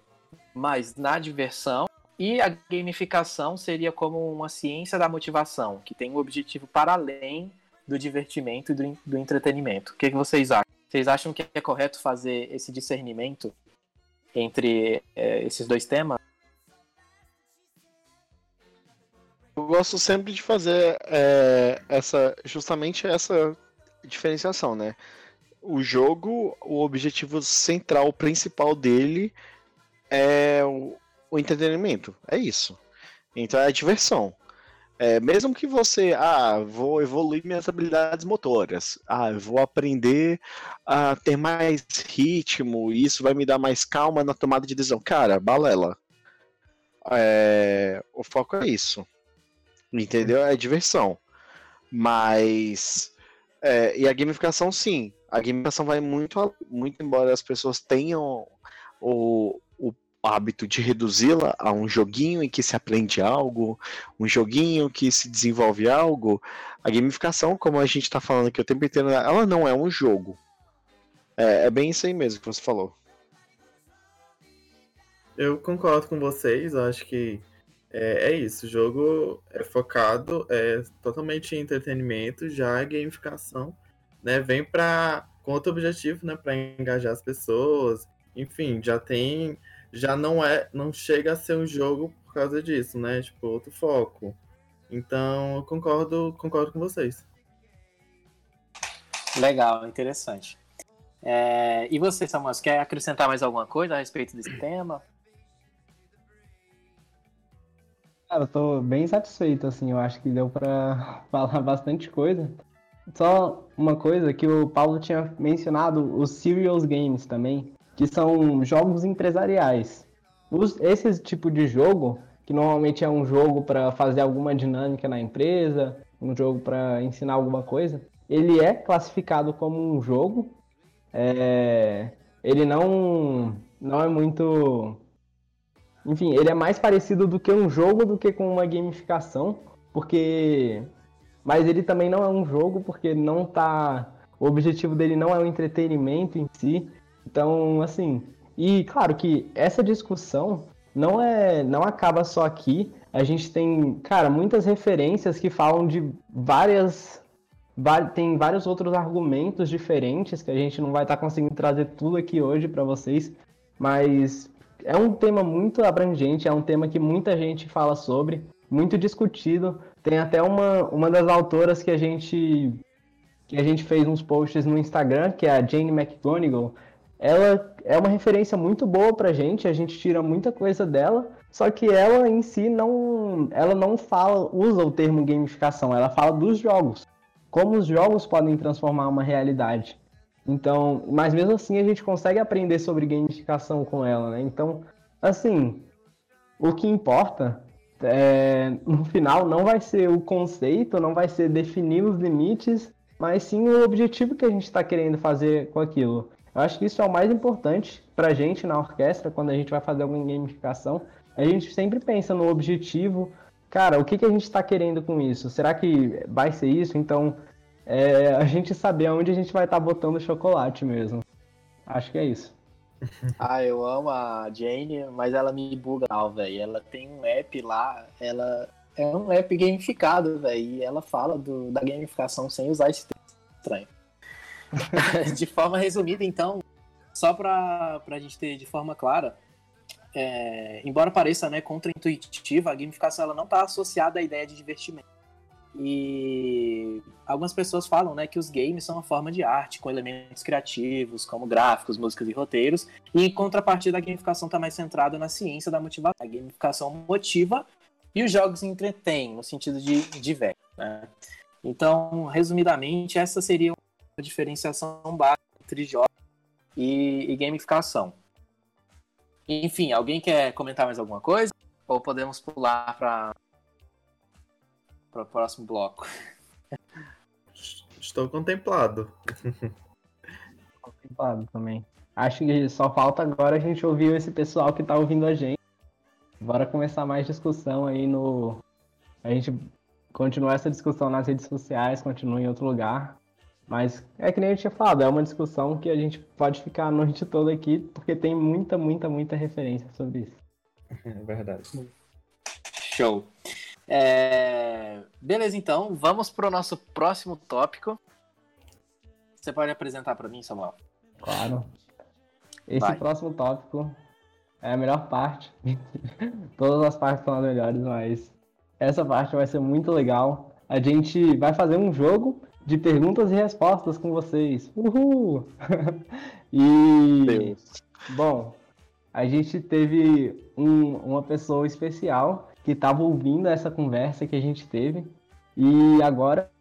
mais na diversão e a gamificação seria como uma ciência da motivação, que tem um objetivo para além do divertimento e do, do entretenimento. O que, que vocês acham? Vocês acham que é correto fazer esse discernimento entre é, esses dois temas? Eu gosto sempre de fazer é, essa, justamente essa diferenciação, né? O jogo, o objetivo central, principal dele é o, o entretenimento. É isso. Então é a diversão. É, mesmo que você, ah, vou evoluir minhas habilidades motoras, ah, vou aprender a ter mais ritmo, e isso vai me dar mais calma na tomada de decisão. Cara, balela. é, o foco é isso. Entendeu? É diversão. Mas. É, e a gamificação, sim. A gamificação vai muito, muito embora as pessoas tenham o, o hábito de reduzi-la a um joguinho em que se aprende algo, um joguinho que se desenvolve algo. A gamificação, como a gente está falando aqui o tempo inteiro, ela não é um jogo. É, é bem isso aí mesmo que você falou. Eu concordo com vocês, acho que é, é, isso. O jogo é focado, é totalmente em entretenimento, já a gamificação, né, vem para com outro objetivo, né, para engajar as pessoas. Enfim, já tem, já não é, não chega a ser um jogo por causa disso, né? Tipo, outro foco. Então, eu concordo, concordo com vocês. Legal, interessante. É, e você, Samuel, quer acrescentar mais alguma coisa a respeito desse tema? Cara, eu tô bem satisfeito, assim, eu acho que deu pra falar bastante coisa. Só uma coisa que o Paulo tinha mencionado, os Serious Games também, que são jogos empresariais. Os, esse tipo de jogo, que normalmente é um jogo para fazer alguma dinâmica na empresa, um jogo para ensinar alguma coisa, ele é classificado como um jogo. É, ele não, não é muito enfim, ele é mais parecido do que um jogo do que com uma gamificação, porque. Mas ele também não é um jogo, porque não tá. O objetivo dele não é o entretenimento em si. Então, assim. E claro que essa discussão não é. não acaba só aqui. A gente tem, cara, muitas referências que falam de várias. Tem vários outros argumentos diferentes que a gente não vai estar tá conseguindo trazer tudo aqui hoje para vocês. Mas é um tema muito abrangente, é um tema que muita gente fala sobre, muito discutido. Tem até uma, uma das autoras que a gente que a gente fez uns posts no Instagram, que é a Jane McGonigal. Ela é uma referência muito boa pra gente, a gente tira muita coisa dela, só que ela em si não, ela não fala, usa o termo gamificação, ela fala dos jogos. Como os jogos podem transformar uma realidade. Então, mas mesmo assim a gente consegue aprender sobre gamificação com ela, né? Então, assim, o que importa é, no final não vai ser o conceito, não vai ser definir os limites, mas sim o objetivo que a gente está querendo fazer com aquilo. Eu acho que isso é o mais importante para a gente na orquestra, quando a gente vai fazer alguma gamificação. A gente sempre pensa no objetivo. Cara, o que, que a gente está querendo com isso? Será que vai ser isso? Então, é a gente saber aonde a gente vai estar tá botando chocolate mesmo. Acho que é isso. Ah, eu amo a Jane, mas ela me buga velho. Ela tem um app lá, ela é um app gamificado, velho. E ela fala do, da gamificação sem usar esse texto estranho. de forma resumida, então, só para a gente ter de forma clara, é, embora pareça né, contra-intuitiva, a gamificação ela não está associada à ideia de divertimento. E algumas pessoas falam né, que os games são uma forma de arte, com elementos criativos, como gráficos, músicas e roteiros. E em contrapartida, a gamificação está mais centrada na ciência da motivação. A gamificação motiva e os jogos entretêm, no sentido de divertir. Né? Então, resumidamente, essa seria diferenciação básica entre jogos e, e gamificação. Enfim, alguém quer comentar mais alguma coisa? Ou podemos pular para para o próximo bloco. Estou contemplado. Contemplado também. Acho que só falta agora a gente ouvir esse pessoal que está ouvindo a gente. Bora começar mais discussão aí no. A gente continua essa discussão nas redes sociais, continua em outro lugar. Mas é que nem eu tinha falado, é uma discussão que a gente pode ficar a noite toda aqui, porque tem muita, muita, muita referência sobre isso. É verdade. Show. É... Beleza, então, vamos para o nosso próximo tópico. Você pode apresentar para mim, Samuel? Claro. Esse Vai. próximo tópico é a melhor parte. Todas as partes são as melhores, mas essa parte vai ser muito legal. A gente vai fazer um jogo de perguntas e respostas com vocês. Uhul! e. Deus. Bom, a gente teve um, uma pessoa especial que estava ouvindo essa conversa que a gente teve. E agora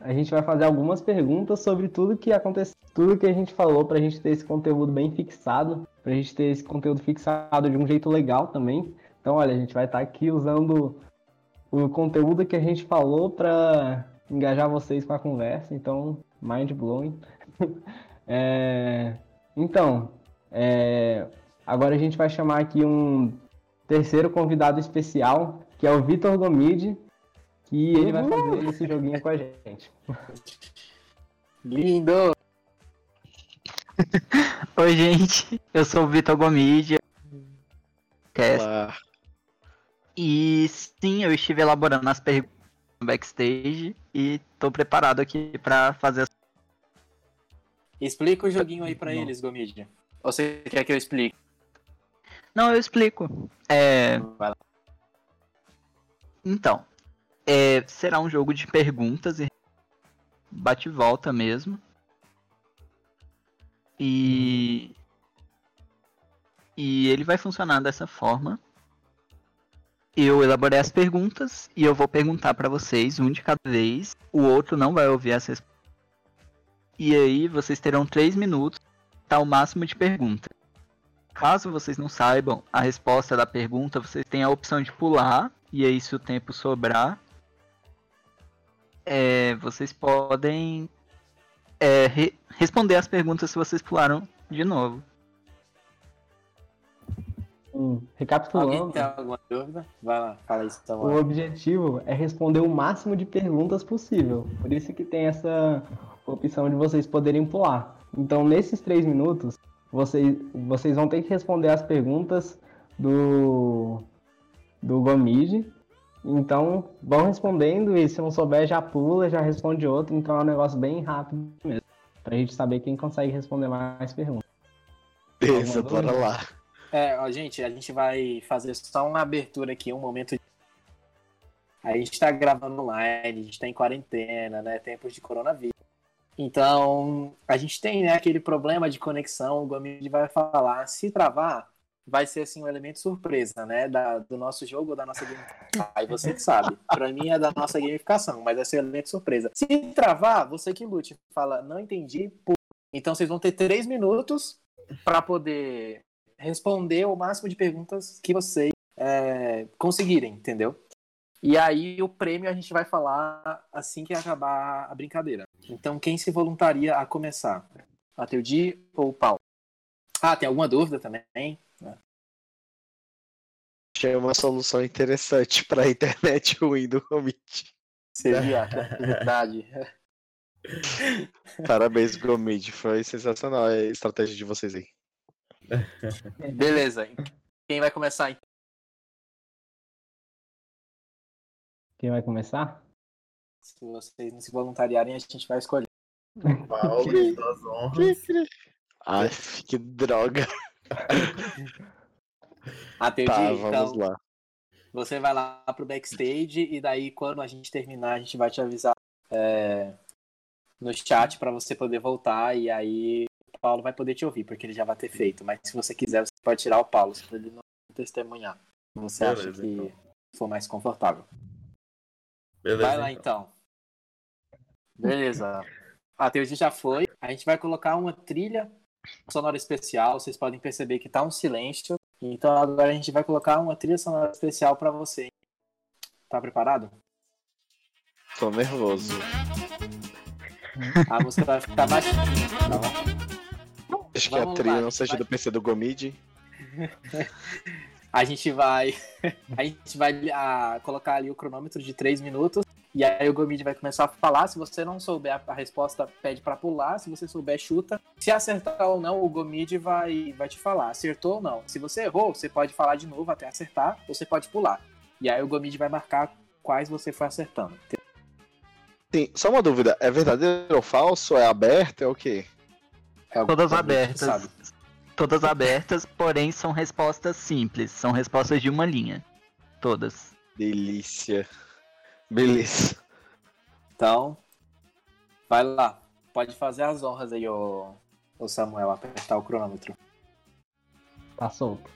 a gente vai fazer algumas perguntas sobre tudo que aconteceu, tudo que a gente falou, para a gente ter esse conteúdo bem fixado, para a gente ter esse conteúdo fixado de um jeito legal também, Então, olha, a gente vai estar aqui usando o conteúdo que a gente falou para engajar vocês com a conversa. Então, mind blowing. é... Então, é... agora a gente vai chamar aqui um terceiro convidado especial, que é o Vitor Gomide, que ele vai fazer esse joguinho com a gente. Lindo! Oi, gente. Eu sou o Vitor Gomide. Olá. E sim, eu estive elaborando as perguntas backstage e tô preparado aqui pra fazer as... Explica o joguinho aí Não. eles, Gomide. Ou você quer que eu explique? Não, eu explico. É, Vai lá. então, é, será um jogo de perguntas e bate e volta mesmo. E e ele vai funcionar dessa forma. Eu elaborei as perguntas e eu vou perguntar pra vocês um de cada vez. O outro não vai ouvir as respostas. E aí vocês terão três minutos para o máximo de perguntas. Caso vocês não saibam a resposta da pergunta, vocês têm a opção de pular. E aí, se o tempo sobrar, é, vocês podem é, re- responder as perguntas se vocês pularam de novo. Hum, Alguém recapitulando, tem alguma dúvida? Vai lá, fala isso então. o objetivo é responder o máximo de perguntas possível. Por isso que tem essa opção de vocês poderem pular. Então, nesses três minutos, vocês, vocês vão ter que responder as perguntas do, do Gomide. Então, vão respondendo e se não souber, já pula, já responde outro. Então, é um negócio bem rápido mesmo. Pra gente saber quem consegue responder mais perguntas. Beleza, bora dúvida? lá. É, ó, gente, a gente vai fazer só uma abertura aqui, um momento. de- A gente tá gravando online, a gente tá em quarentena, né? Tempos de coronavírus. Então, a gente tem né, aquele problema de conexão, o Gomide vai falar. Se travar, vai ser assim um elemento surpresa, né? Da, do nosso jogo ou da nossa gamificação. Aí você que sabe. Pra mim é da nossa gamificação, mas vai ser um elemento surpresa. Se travar, você que lute. Fala, não entendi. Então vocês vão ter três minutos para poder responder o máximo de perguntas que vocês é, conseguirem, entendeu? E aí o prêmio a gente vai falar assim que acabar a brincadeira. Então quem se voluntaria a começar? A Teudi ou o Paulo? Ah, tem alguma dúvida também? Achei uma solução interessante pra internet ruim do Gomid. Seria a verdade. Parabéns, Gomid. Foi sensacional a estratégia de vocês aí. Beleza. Quem vai começar? então? Quem vai começar? Se vocês não se voluntariarem, a gente vai escolher. Paulo, suas honras. Ai, que droga. A Teudi, Tá, então, vamos lá. Você vai lá pro backstage e daí quando a gente terminar, a gente vai te avisar é, no chat para você poder voltar e aí Paulo vai poder te ouvir, porque ele já vai ter feito. Mas se você quiser, você pode tirar o Paulo, se ele não testemunhar. Você acha Beleza, que então. for mais confortável. Beleza. vai lá então. Beleza. A Teudi já foi. A gente vai colocar uma trilha sonora especial. Vocês podem perceber que tá um silêncio. Então agora a gente vai colocar uma trilha sonora especial para você. Tá preparado? Tô nervoso. A música vai ficar baixinha, tá bom? Acho que a Vamos trilha lá, não seja vai. do PC do Gomid. A gente vai. A gente vai ah, colocar ali o cronômetro de 3 minutos. E aí o Gomid vai começar a falar. Se você não souber a- a resposta, pede pra pular. Se você souber, chuta. Se acertar ou não, o Gomid vai, vai te falar. Acertou ou não. Se você errou, você pode falar de novo até acertar. Ou você pode pular. E aí o Gomid vai marcar quais você foi acertando. Sim, só uma dúvida. É verdadeiro ou falso? É aberto? É o quê? É Todas abertas. sabe. Todas abertas, porém são respostas simples. São respostas de uma linha. Todas. Delícia. Beleza. Então, vai lá. Pode fazer as honras aí, ô, ô Samuel, apertar o cronômetro. Tá solto.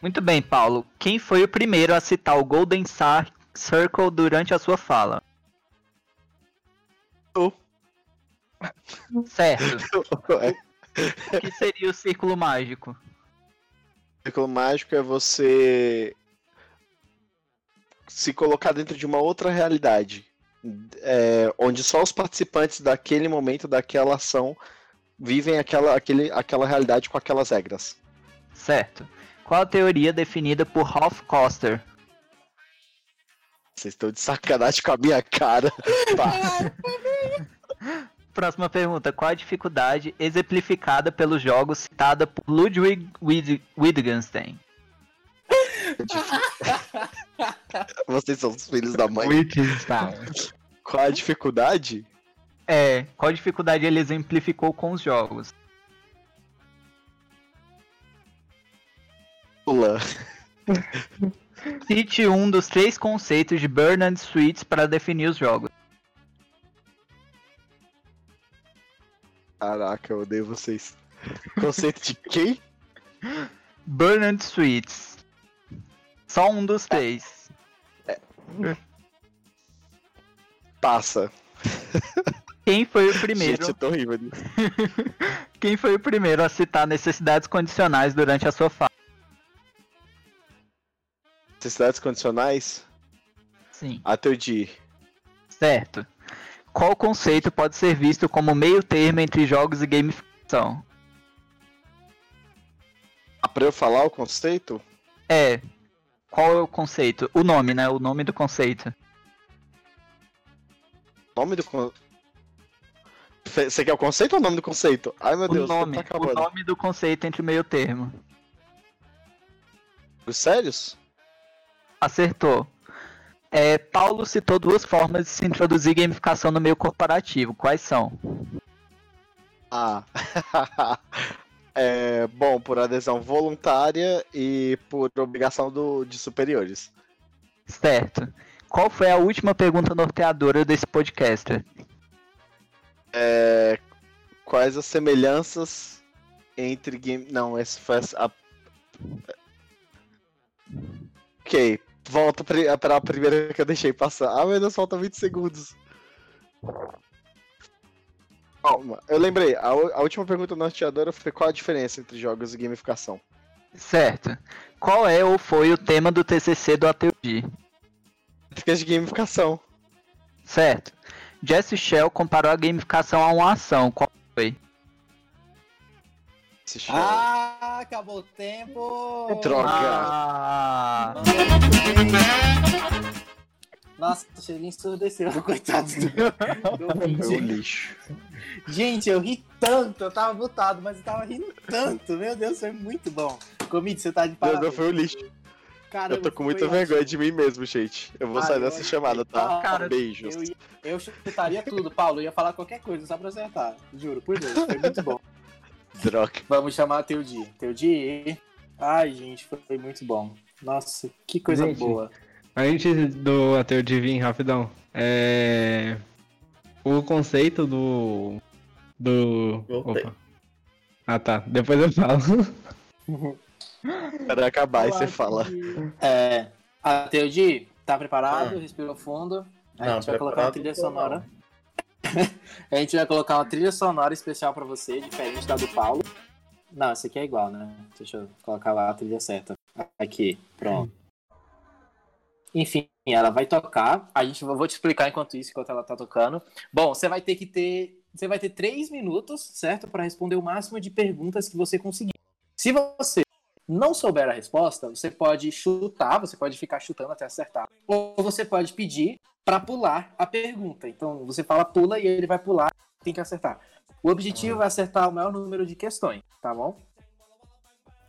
Muito bem, Paulo. Quem foi o primeiro a citar o Golden Circle durante a sua fala? Certo. O que seria o círculo mágico? círculo mágico é você se colocar dentro de uma outra realidade, é, onde só os participantes daquele momento, daquela ação, vivem aquela, aquele, aquela realidade com aquelas regras. Certo. Qual a teoria definida por Ralph Coster? Vocês estão de sacanagem com a minha cara. Pá. Próxima pergunta. Qual a dificuldade exemplificada pelos jogos citada por Ludwig Wid- Wittgenstein? Vocês são os filhos da mãe. Wittgenstein. Qual a dificuldade? É, qual dificuldade ele exemplificou com os jogos? Pula. Cite um dos três conceitos de Bernard Suites para definir os jogos. Caraca, eu odeio vocês. Conceito de quem? Bernard Suites. Só um dos três. Passa. Quem foi o primeiro? Gente, eu tô horrível. Quem foi o primeiro a citar necessidades condicionais durante a sua fala? Necessidades condicionais? Sim. Ateudir. Certo. Qual conceito pode ser visto como meio termo entre jogos e gamificação? Ah, pra eu falar o conceito? É. Qual é o conceito? O nome, né? O nome do conceito. Nome do con... Fe- Você quer o conceito ou o nome do conceito? Ai meu O Deus, nome, tá o nome do conceito entre meio termo. Os Sérios? Acertou. É, Paulo citou duas formas de se introduzir gamificação no meio corporativo. Quais são? Ah. é, bom, por adesão voluntária e por obrigação do, de superiores. Certo. Qual foi a última pergunta norteadora desse podcast? É, quais as semelhanças entre game. Não, essa foi a. Ok, volta pri- para a primeira que eu deixei passar. Ah, meu Deus, falta 20 segundos. Calma, eu lembrei. A, a última pergunta norteadora foi qual a diferença entre jogos e gamificação. Certo. Qual é ou foi o tema do TCC do Ateudi? Fica de gamificação. Certo. Jesse Shell comparou a gamificação a uma ação. Qual foi? Se chama. Ah, acabou o tempo! Droga. Ah, Nossa, o cheirinho ensurdeceu, coitado do, do um ouvinte. lixo. Gente, eu ri tanto, eu tava mutado, mas eu tava rindo tanto. Meu Deus, foi muito bom. Comide, você tá de Meu parabéns. Deus, foi um lixo. Caramba, Eu tô com muita ótimo. vergonha de mim mesmo, gente. Eu vou Ah, sair dessa chamada, tá? Cara, Beijos. Eu, ia- eu chutaria tudo, Paulo. Eu ia falar qualquer coisa só pra acertar. Juro, por Deus, foi muito bom. Droga. Vamos chamar Teudi. Teudi. Ai, gente, foi muito bom. Nossa, que coisa Gente, boa. Antes do Ateu de vir, rapidão. É... O conceito do. Do. Voltei. Opa. Ah tá, depois eu falo. Para acabar, aí você fala. É, a Teudi, tá preparado? Respirou fundo. A Não, gente vai colocar preparado trilha sonora. a gente vai colocar uma trilha sonora especial pra você, diferente da do Paulo. Não, essa aqui é igual, né? Deixa eu colocar lá a trilha certa. Aqui, pronto. Enfim, ela vai tocar. A gente vou te explicar enquanto isso, enquanto ela tá tocando. Bom, você vai ter que ter. Você vai ter três minutos, certo? Para responder o máximo de perguntas que você conseguir. Se você não souber a resposta, você pode chutar, você pode ficar chutando até acertar. Ou você pode pedir para pular a pergunta. Então você fala pula e ele vai pular, tem que acertar. O objetivo é acertar o maior número de questões, tá bom?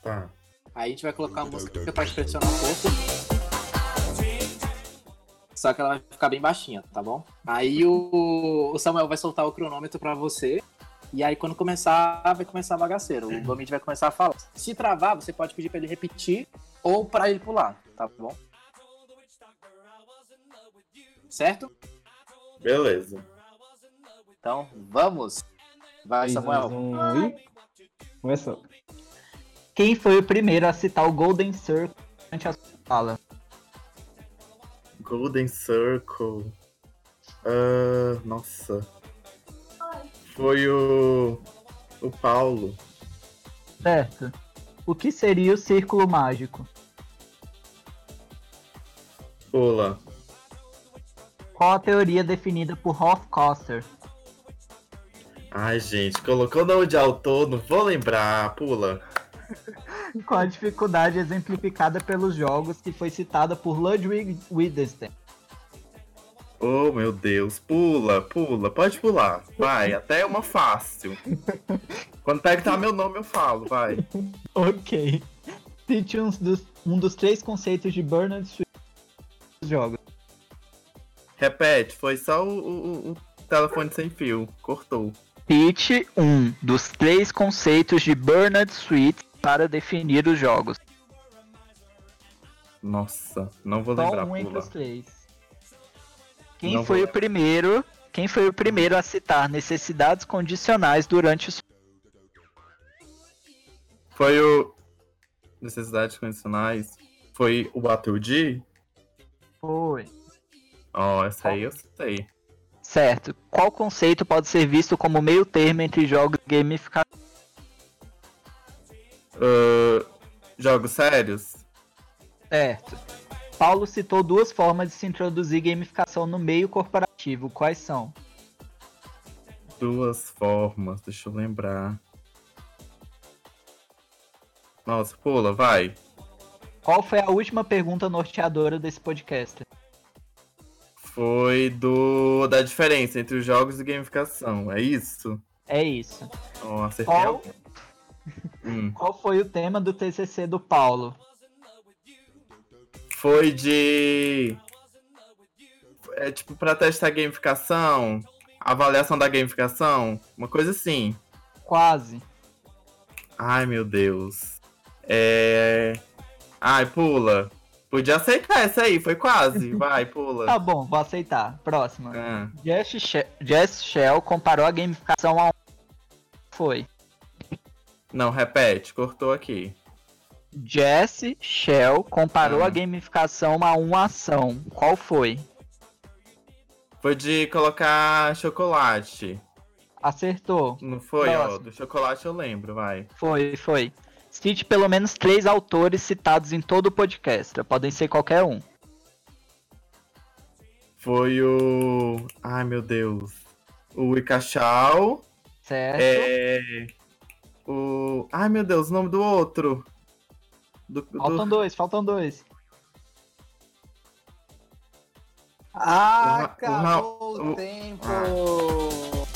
Tá. Aí a gente vai colocar a música pra pressionar um pouco. Só que ela vai ficar bem baixinha, tá bom? Aí o, o Samuel vai soltar o cronômetro pra você. E aí quando começar, vai começar bagaceiro. O Gomit vai começar a falar. Se travar, você pode pedir pra ele repetir ou pra ele pular, tá bom? Certo? Beleza. Então, vamos. Vai, Três, Samuel. um, e... Começou. Quem foi o primeiro a citar o Golden Circle durante a sua fala? Golden Circle. Ah, nossa. Foi o. O Paulo. Certo. O que seria o círculo mágico? Pula. Qual a teoria definida por Hofstadter? Ai, gente, colocou nome de autor, não vou lembrar. Pula. Qual a dificuldade exemplificada pelos jogos que foi citada por Ludwig Wittgenstein? Oh, meu Deus. Pula, pula. Pode pular. Vai, até uma fácil. Quando perguntar meu nome, eu falo, vai. Ok. Cite um dos, um dos três conceitos de Bernard Swift jogos. Repete, foi só o, o- o telefone sem fio. Cortou. Cite um dos três conceitos de Bernard Sweet para definir os jogos. Nossa, não vou Só lembrar. um entre Pula. os três. Quem Não foi vou o primeiro? Quem foi o primeiro a citar necessidades condicionais durante os Foi o. Necessidades condicionais. Foi o Battle Foi. Ó, essa aí eu sei. Certo. Qual conceito pode ser visto como meio termo entre jogos e gamificação? Ahn, jogos sérios? Certo. Paulo citou duas formas de se introduzir gamificação no meio corporativo. Quais são? Duas formas, deixa eu lembrar. Nossa, pula, vai. Qual foi a última pergunta norteadora desse podcast? Foi do da diferença entre os jogos e gamificação, é isso? É isso. Ó, acertei. Qual. Hum. qual foi o tema do TCC do Paulo? Foi de. É tipo pra testar gamificação, avaliação da gamificação, uma coisa assim. Quase. Ai meu Deus. É. Ai, pula. Podia aceitar essa aí, foi quase. Vai, pula. Tá bom, vou aceitar. Próxima. Ah, Jess, She- Jess Shell comparou a gamificação a um. Foi. Não, repete, cortou aqui. Jesse Shell comparou Ah. a gamificação a uma ação. Qual foi? Foi de colocar chocolate. Acertou. Não foi, ó? Do chocolate eu lembro, vai. Foi, foi. Cite pelo menos três autores citados em todo o podcast. Podem ser qualquer um. Foi o. Ai meu Deus. O Icachau. Certo? É. O. Ai meu Deus, o nome do outro. Do, do- Faltam dois, faltam dois. Ah, O acabou Ra- o o- tempo!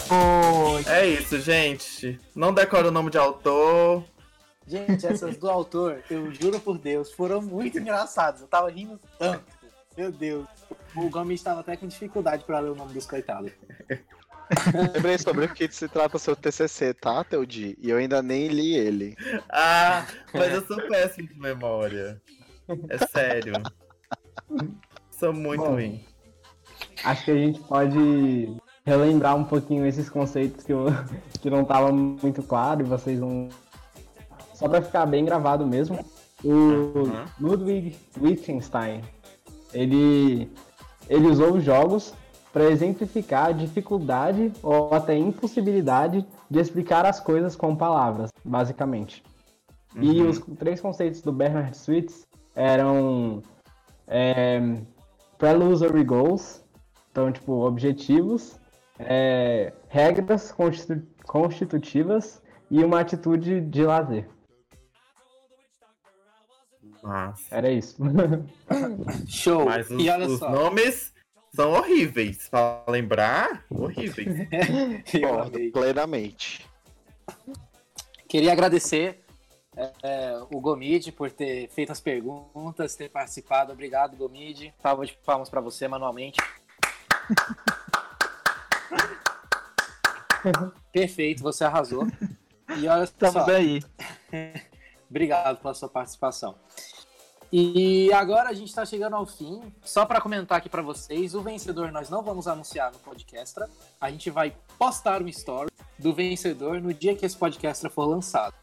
Foi. É isso, gente. Não decora o nome de autor. Gente, essas do autor, eu juro por Deus, foram muito engraçadas. Eu tava rindo tanto. Meu Deus. O Gomes estava até com dificuldade pra ler o nome dos coitados. Lembrei sobre o que se trata seu TCC, tá, Teudi? E eu ainda nem li ele. Ah, mas eu sou péssimo de memória. É sério. Sou muito Bom. ruim. Acho que a gente pode relembrar um pouquinho esses conceitos que, eu, que não estavam muito claro e vocês vão. Só para ficar bem gravado mesmo. O Uhum. Ludwig Wittgenstein, ele, ele usou os jogos para exemplificar a dificuldade ou até impossibilidade de explicar as coisas com palavras, basicamente. E Uhum. os três conceitos do Bernard Sweets eram é, Prelusory Goals, então, tipo, objetivos, é, regras constitu- constitutivas e uma atitude de lazer. Nossa. Era isso. Show! Mas os, e olha os só. nomes são horríveis. Pra lembrar, horríveis. Concordo plenamente. Queria agradecer é, o Gomide por ter feito as perguntas, ter participado. Obrigado, Gomide. Salva de palmas pra você manualmente. Perfeito, você arrasou. E olha Estamos só, aí. Obrigado pela sua participação. E agora a gente está chegando ao fim. Só para comentar aqui para vocês, o vencedor nós não vamos anunciar no podcast. A gente vai postar um story do vencedor no dia que esse podcast for lançado.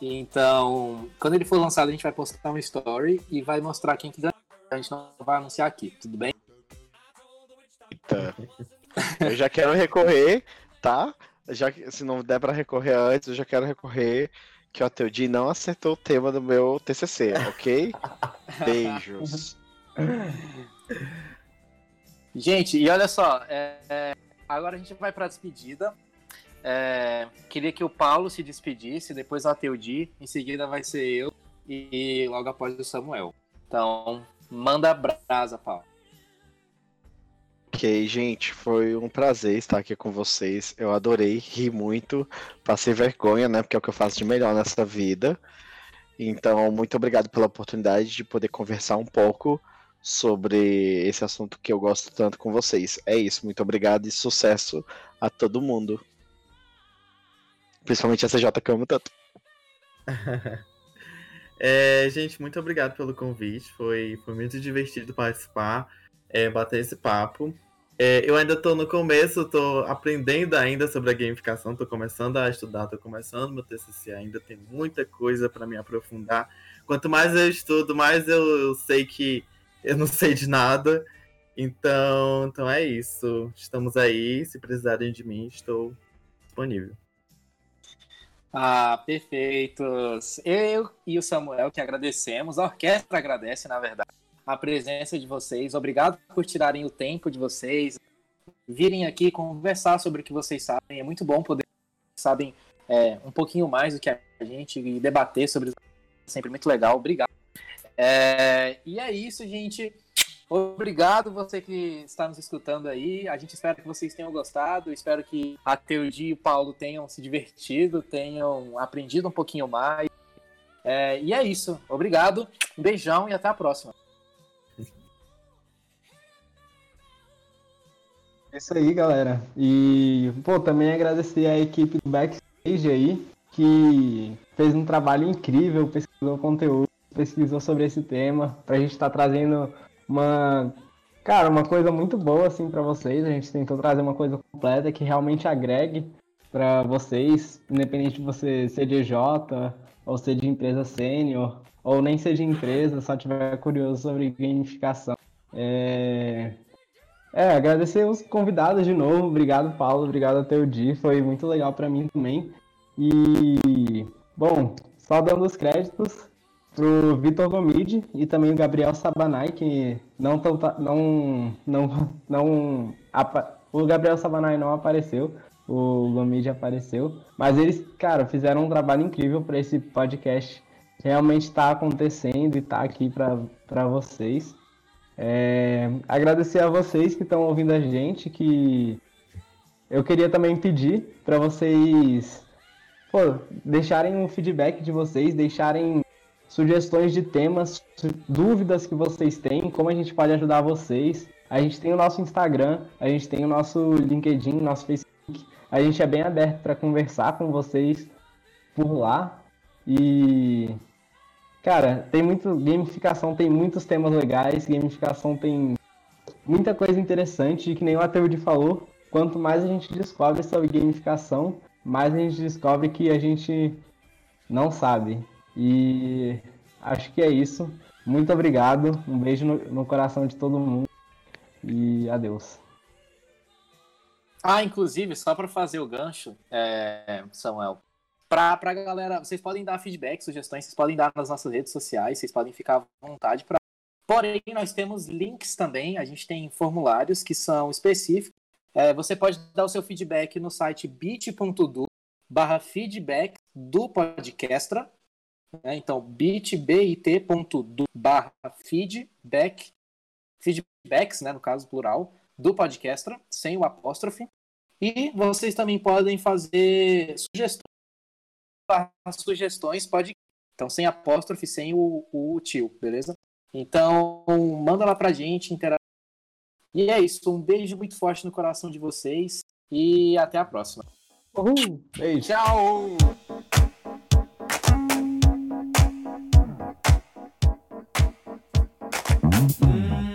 Então, quando ele for lançado, a gente vai postar um story e vai mostrar quem que ganhou. A gente não vai anunciar aqui, tudo bem? Eita. Eu já quero recorrer, tá? Já, se não der pra recorrer antes, eu já quero recorrer que o Ateudi não acertou o tema do meu TCC, ok? Beijos. Gente, e olha só, é, é, agora a gente vai para a despedida. É, queria que o Paulo se despedisse, depois o Ateudi, em seguida vai ser eu e logo após o Samuel. Então, manda brasa, Paulo. Ok, gente, foi um prazer estar aqui com vocês. Eu adorei, ri muito, passei vergonha, né? Porque é o que eu faço de melhor nessa vida. Então, muito obrigado pela oportunidade de poder conversar um pouco sobre esse assunto que eu gosto tanto com vocês. É isso, muito obrigado e sucesso a todo mundo. Principalmente a CJ que eu amo tanto. é, gente, muito obrigado pelo convite. Foi, foi muito divertido participar, é, bater esse papo. É, eu ainda estou no começo, estou aprendendo ainda sobre a gamificação, estou começando a estudar, estou começando meu TCC ainda, tem muita coisa para me aprofundar. Quanto mais eu estudo, mais eu, eu, sei que eu não sei de nada. Então, então é isso. Estamos aí. Se precisarem de mim, estou disponível. Ah, perfeitos. Eu e o Samuel que agradecemos, a orquestra agradece, na verdade a presença de vocês. Obrigado por tirarem o tempo de vocês, virem aqui conversar sobre o que vocês sabem. É muito bom poder sabem é, um pouquinho mais do que a gente e debater sobre é sempre muito legal. Obrigado. É, e é isso, gente. Obrigado você que está nos escutando aí. A gente espera que vocês tenham gostado. Espero que a Teodi e o Paulo tenham se divertido, tenham aprendido um pouquinho mais. É, e é isso. Obrigado. Um beijão e até a próxima. É isso aí, galera. E, pô, também agradecer a equipe do Backstage aí, que fez um trabalho incrível, pesquisou conteúdo, pesquisou sobre esse tema, pra gente estar tá trazendo uma, cara, uma coisa muito boa, assim, para vocês. A gente tentou trazer uma coisa completa que realmente agregue para vocês, independente de você ser de EJ, ou ser de empresa sênior, ou nem ser de empresa, só tiver curioso sobre gamificação. É... É, agradecer os convidados de novo. Obrigado, Paulo. Obrigado a Teodi. Foi muito legal para mim também. E, bom, só dando os créditos pro Vitor Gomide e também o Gabriel Sabanai, que não tão, não não não o Gabriel Sabanai não apareceu, o Gomide apareceu, mas eles, cara, fizeram um trabalho incrível para esse podcast realmente estar tá acontecendo e estar tá aqui para vocês. É, agradecer a vocês que estão ouvindo a gente, que eu queria também pedir para vocês pô, deixarem um feedback de vocês, deixarem sugestões de temas, dúvidas que vocês têm, como a gente pode ajudar vocês. A gente tem o nosso Instagram, a gente tem o nosso LinkedIn, nosso Facebook. A gente é bem aberto para conversar com vocês por lá. E Cara, tem muito. Gamificação tem muitos temas legais, gamificação tem muita coisa interessante, e que nem o Ateude falou. Quanto mais a gente descobre sobre gamificação, mais a gente descobre que a gente não sabe. E acho que é isso. Muito obrigado. Um beijo no, no coração de todo mundo. E adeus. Ah, inclusive, só para fazer o gancho, é, Samuel, para a galera, vocês podem dar feedback, sugestões, vocês podem dar nas nossas redes sociais, vocês podem ficar à vontade para. Porém, nós temos links também, a gente tem formulários que são específicos. É, você pode dar o seu feedback no site bit.do barra feedback do podcastra. Né? Então, bit.do barra feedback, feedbacks, né, no caso plural, do podcastra, sem o apóstrofe. E vocês também podem fazer sugestões sugestões pode. Então, sem apóstrofe, sem o, o tio, beleza? Então, manda lá pra gente, interage. E é isso. Um beijo muito forte no coração de vocês. E até a próxima. Uhul. Beijo. Tchau! Hum.